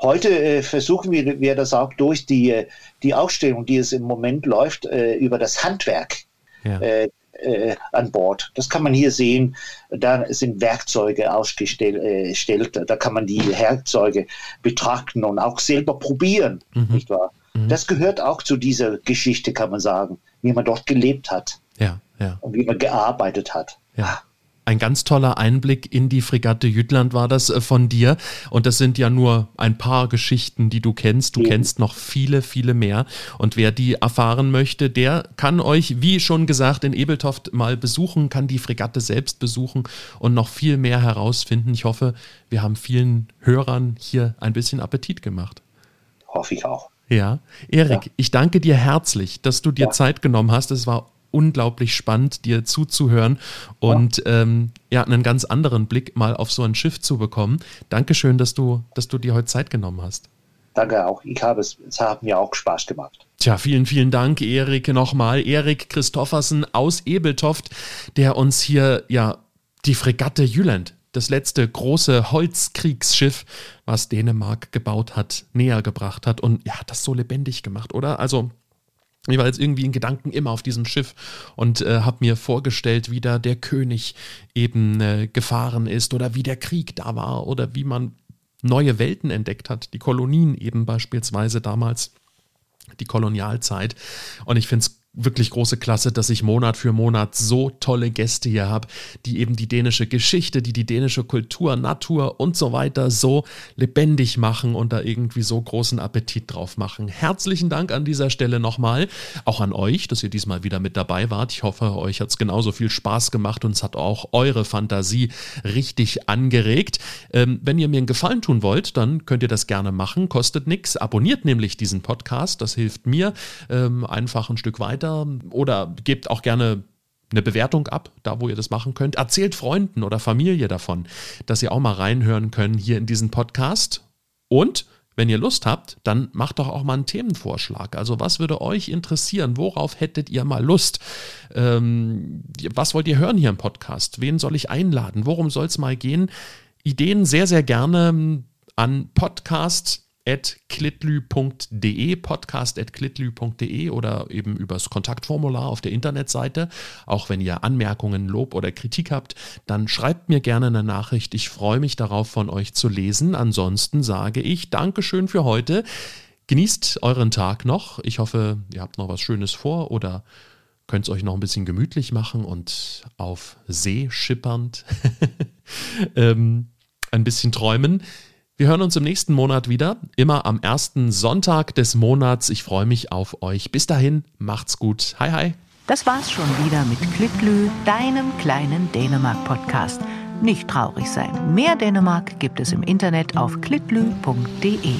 Heute äh, versuchen wir, wir das auch durch die, äh, die Ausstellung, die es im Moment läuft, äh, über das Handwerk ja. äh, äh an Bord. Das kann man hier sehen. Da sind Werkzeuge ausgestellt. Äh, da kann man die Werkzeuge betrachten und auch selber probieren. Mhm. Nicht wahr? Mhm. Das gehört auch zu dieser Geschichte, kann man sagen, wie man dort gelebt hat. Ja, ja. Und wie man gearbeitet hat. Ja. Ein ganz toller Einblick in die Fregatte Jütland war das äh, von dir. Und das sind ja nur ein paar Geschichten, die du kennst. Du ja. kennst noch viele, viele mehr. Und wer die erfahren möchte, der kann euch, wie schon gesagt, in Ebeltoft mal besuchen, kann die Fregatte selbst besuchen und noch viel mehr herausfinden. Ich hoffe, wir haben vielen Hörern hier ein bisschen Appetit gemacht. Hoffe ich auch. Ja, Erik, ja. ich danke dir herzlich, dass du dir ja. Zeit genommen hast. Es war unglaublich spannend, dir zuzuhören und ja. Ähm, ja, einen ganz anderen Blick mal auf so ein Schiff zu bekommen. Dankeschön, dass du, dass du dir heute Zeit genommen hast. Danke auch. Ich habe es, es hat mir auch Spaß gemacht. Tja, vielen, vielen Dank, Erik, nochmal. Erik Christoffersen aus Ebeltoft, der uns hier ja die Fregatte Jüland, das letzte große Holzkriegsschiff, was Dänemark gebaut hat, näher gebracht hat und ja, das so lebendig gemacht, oder? Also ich war jetzt irgendwie in Gedanken immer auf diesem Schiff und äh, habe mir vorgestellt, wie da der König eben äh, gefahren ist oder wie der Krieg da war oder wie man neue Welten entdeckt hat, die Kolonien eben beispielsweise damals, die Kolonialzeit. Und ich finde es wirklich große Klasse, dass ich Monat für Monat so tolle Gäste hier habe, die eben die dänische Geschichte, die die dänische Kultur, Natur und so weiter so lebendig machen und da irgendwie so großen Appetit drauf machen. Herzlichen Dank an dieser Stelle nochmal, auch an euch, dass ihr diesmal wieder mit dabei wart. Ich hoffe, euch hat es genauso viel Spaß gemacht und es hat auch eure Fantasie richtig angeregt. Ähm, wenn ihr mir einen Gefallen tun wollt, dann könnt ihr das gerne machen, kostet nichts. Abonniert nämlich diesen Podcast, das hilft mir ähm, einfach ein Stück weiter weiter oder gebt auch gerne eine Bewertung ab, da wo ihr das machen könnt. Erzählt Freunden oder Familie davon, dass ihr auch mal reinhören können hier in diesen Podcast. Und wenn ihr Lust habt, dann macht doch auch mal einen Themenvorschlag. Also was würde euch interessieren? Worauf hättet ihr mal Lust? Ähm, was wollt ihr hören hier im Podcast? Wen soll ich einladen? Worum soll es mal gehen? Ideen sehr, sehr gerne an podcast klitlü.de, podcast.klitlü.de oder eben übers Kontaktformular auf der Internetseite. Auch wenn ihr Anmerkungen, Lob oder Kritik habt, dann schreibt mir gerne eine Nachricht. Ich freue mich darauf, von euch zu lesen. Ansonsten sage ich Dankeschön für heute. Genießt euren Tag noch. Ich hoffe, ihr habt noch was Schönes vor oder könnt es euch noch ein bisschen gemütlich machen und auf See schippernd ähm, ein bisschen träumen. Wir hören uns im nächsten Monat wieder, immer am ersten Sonntag des Monats. Ich freue mich auf euch. Bis dahin, macht's gut. Hi, hi. Das war's schon wieder mit Klitlü, deinem kleinen Dänemark-Podcast. Nicht traurig sein. Mehr Dänemark gibt es im Internet auf klitlü.de.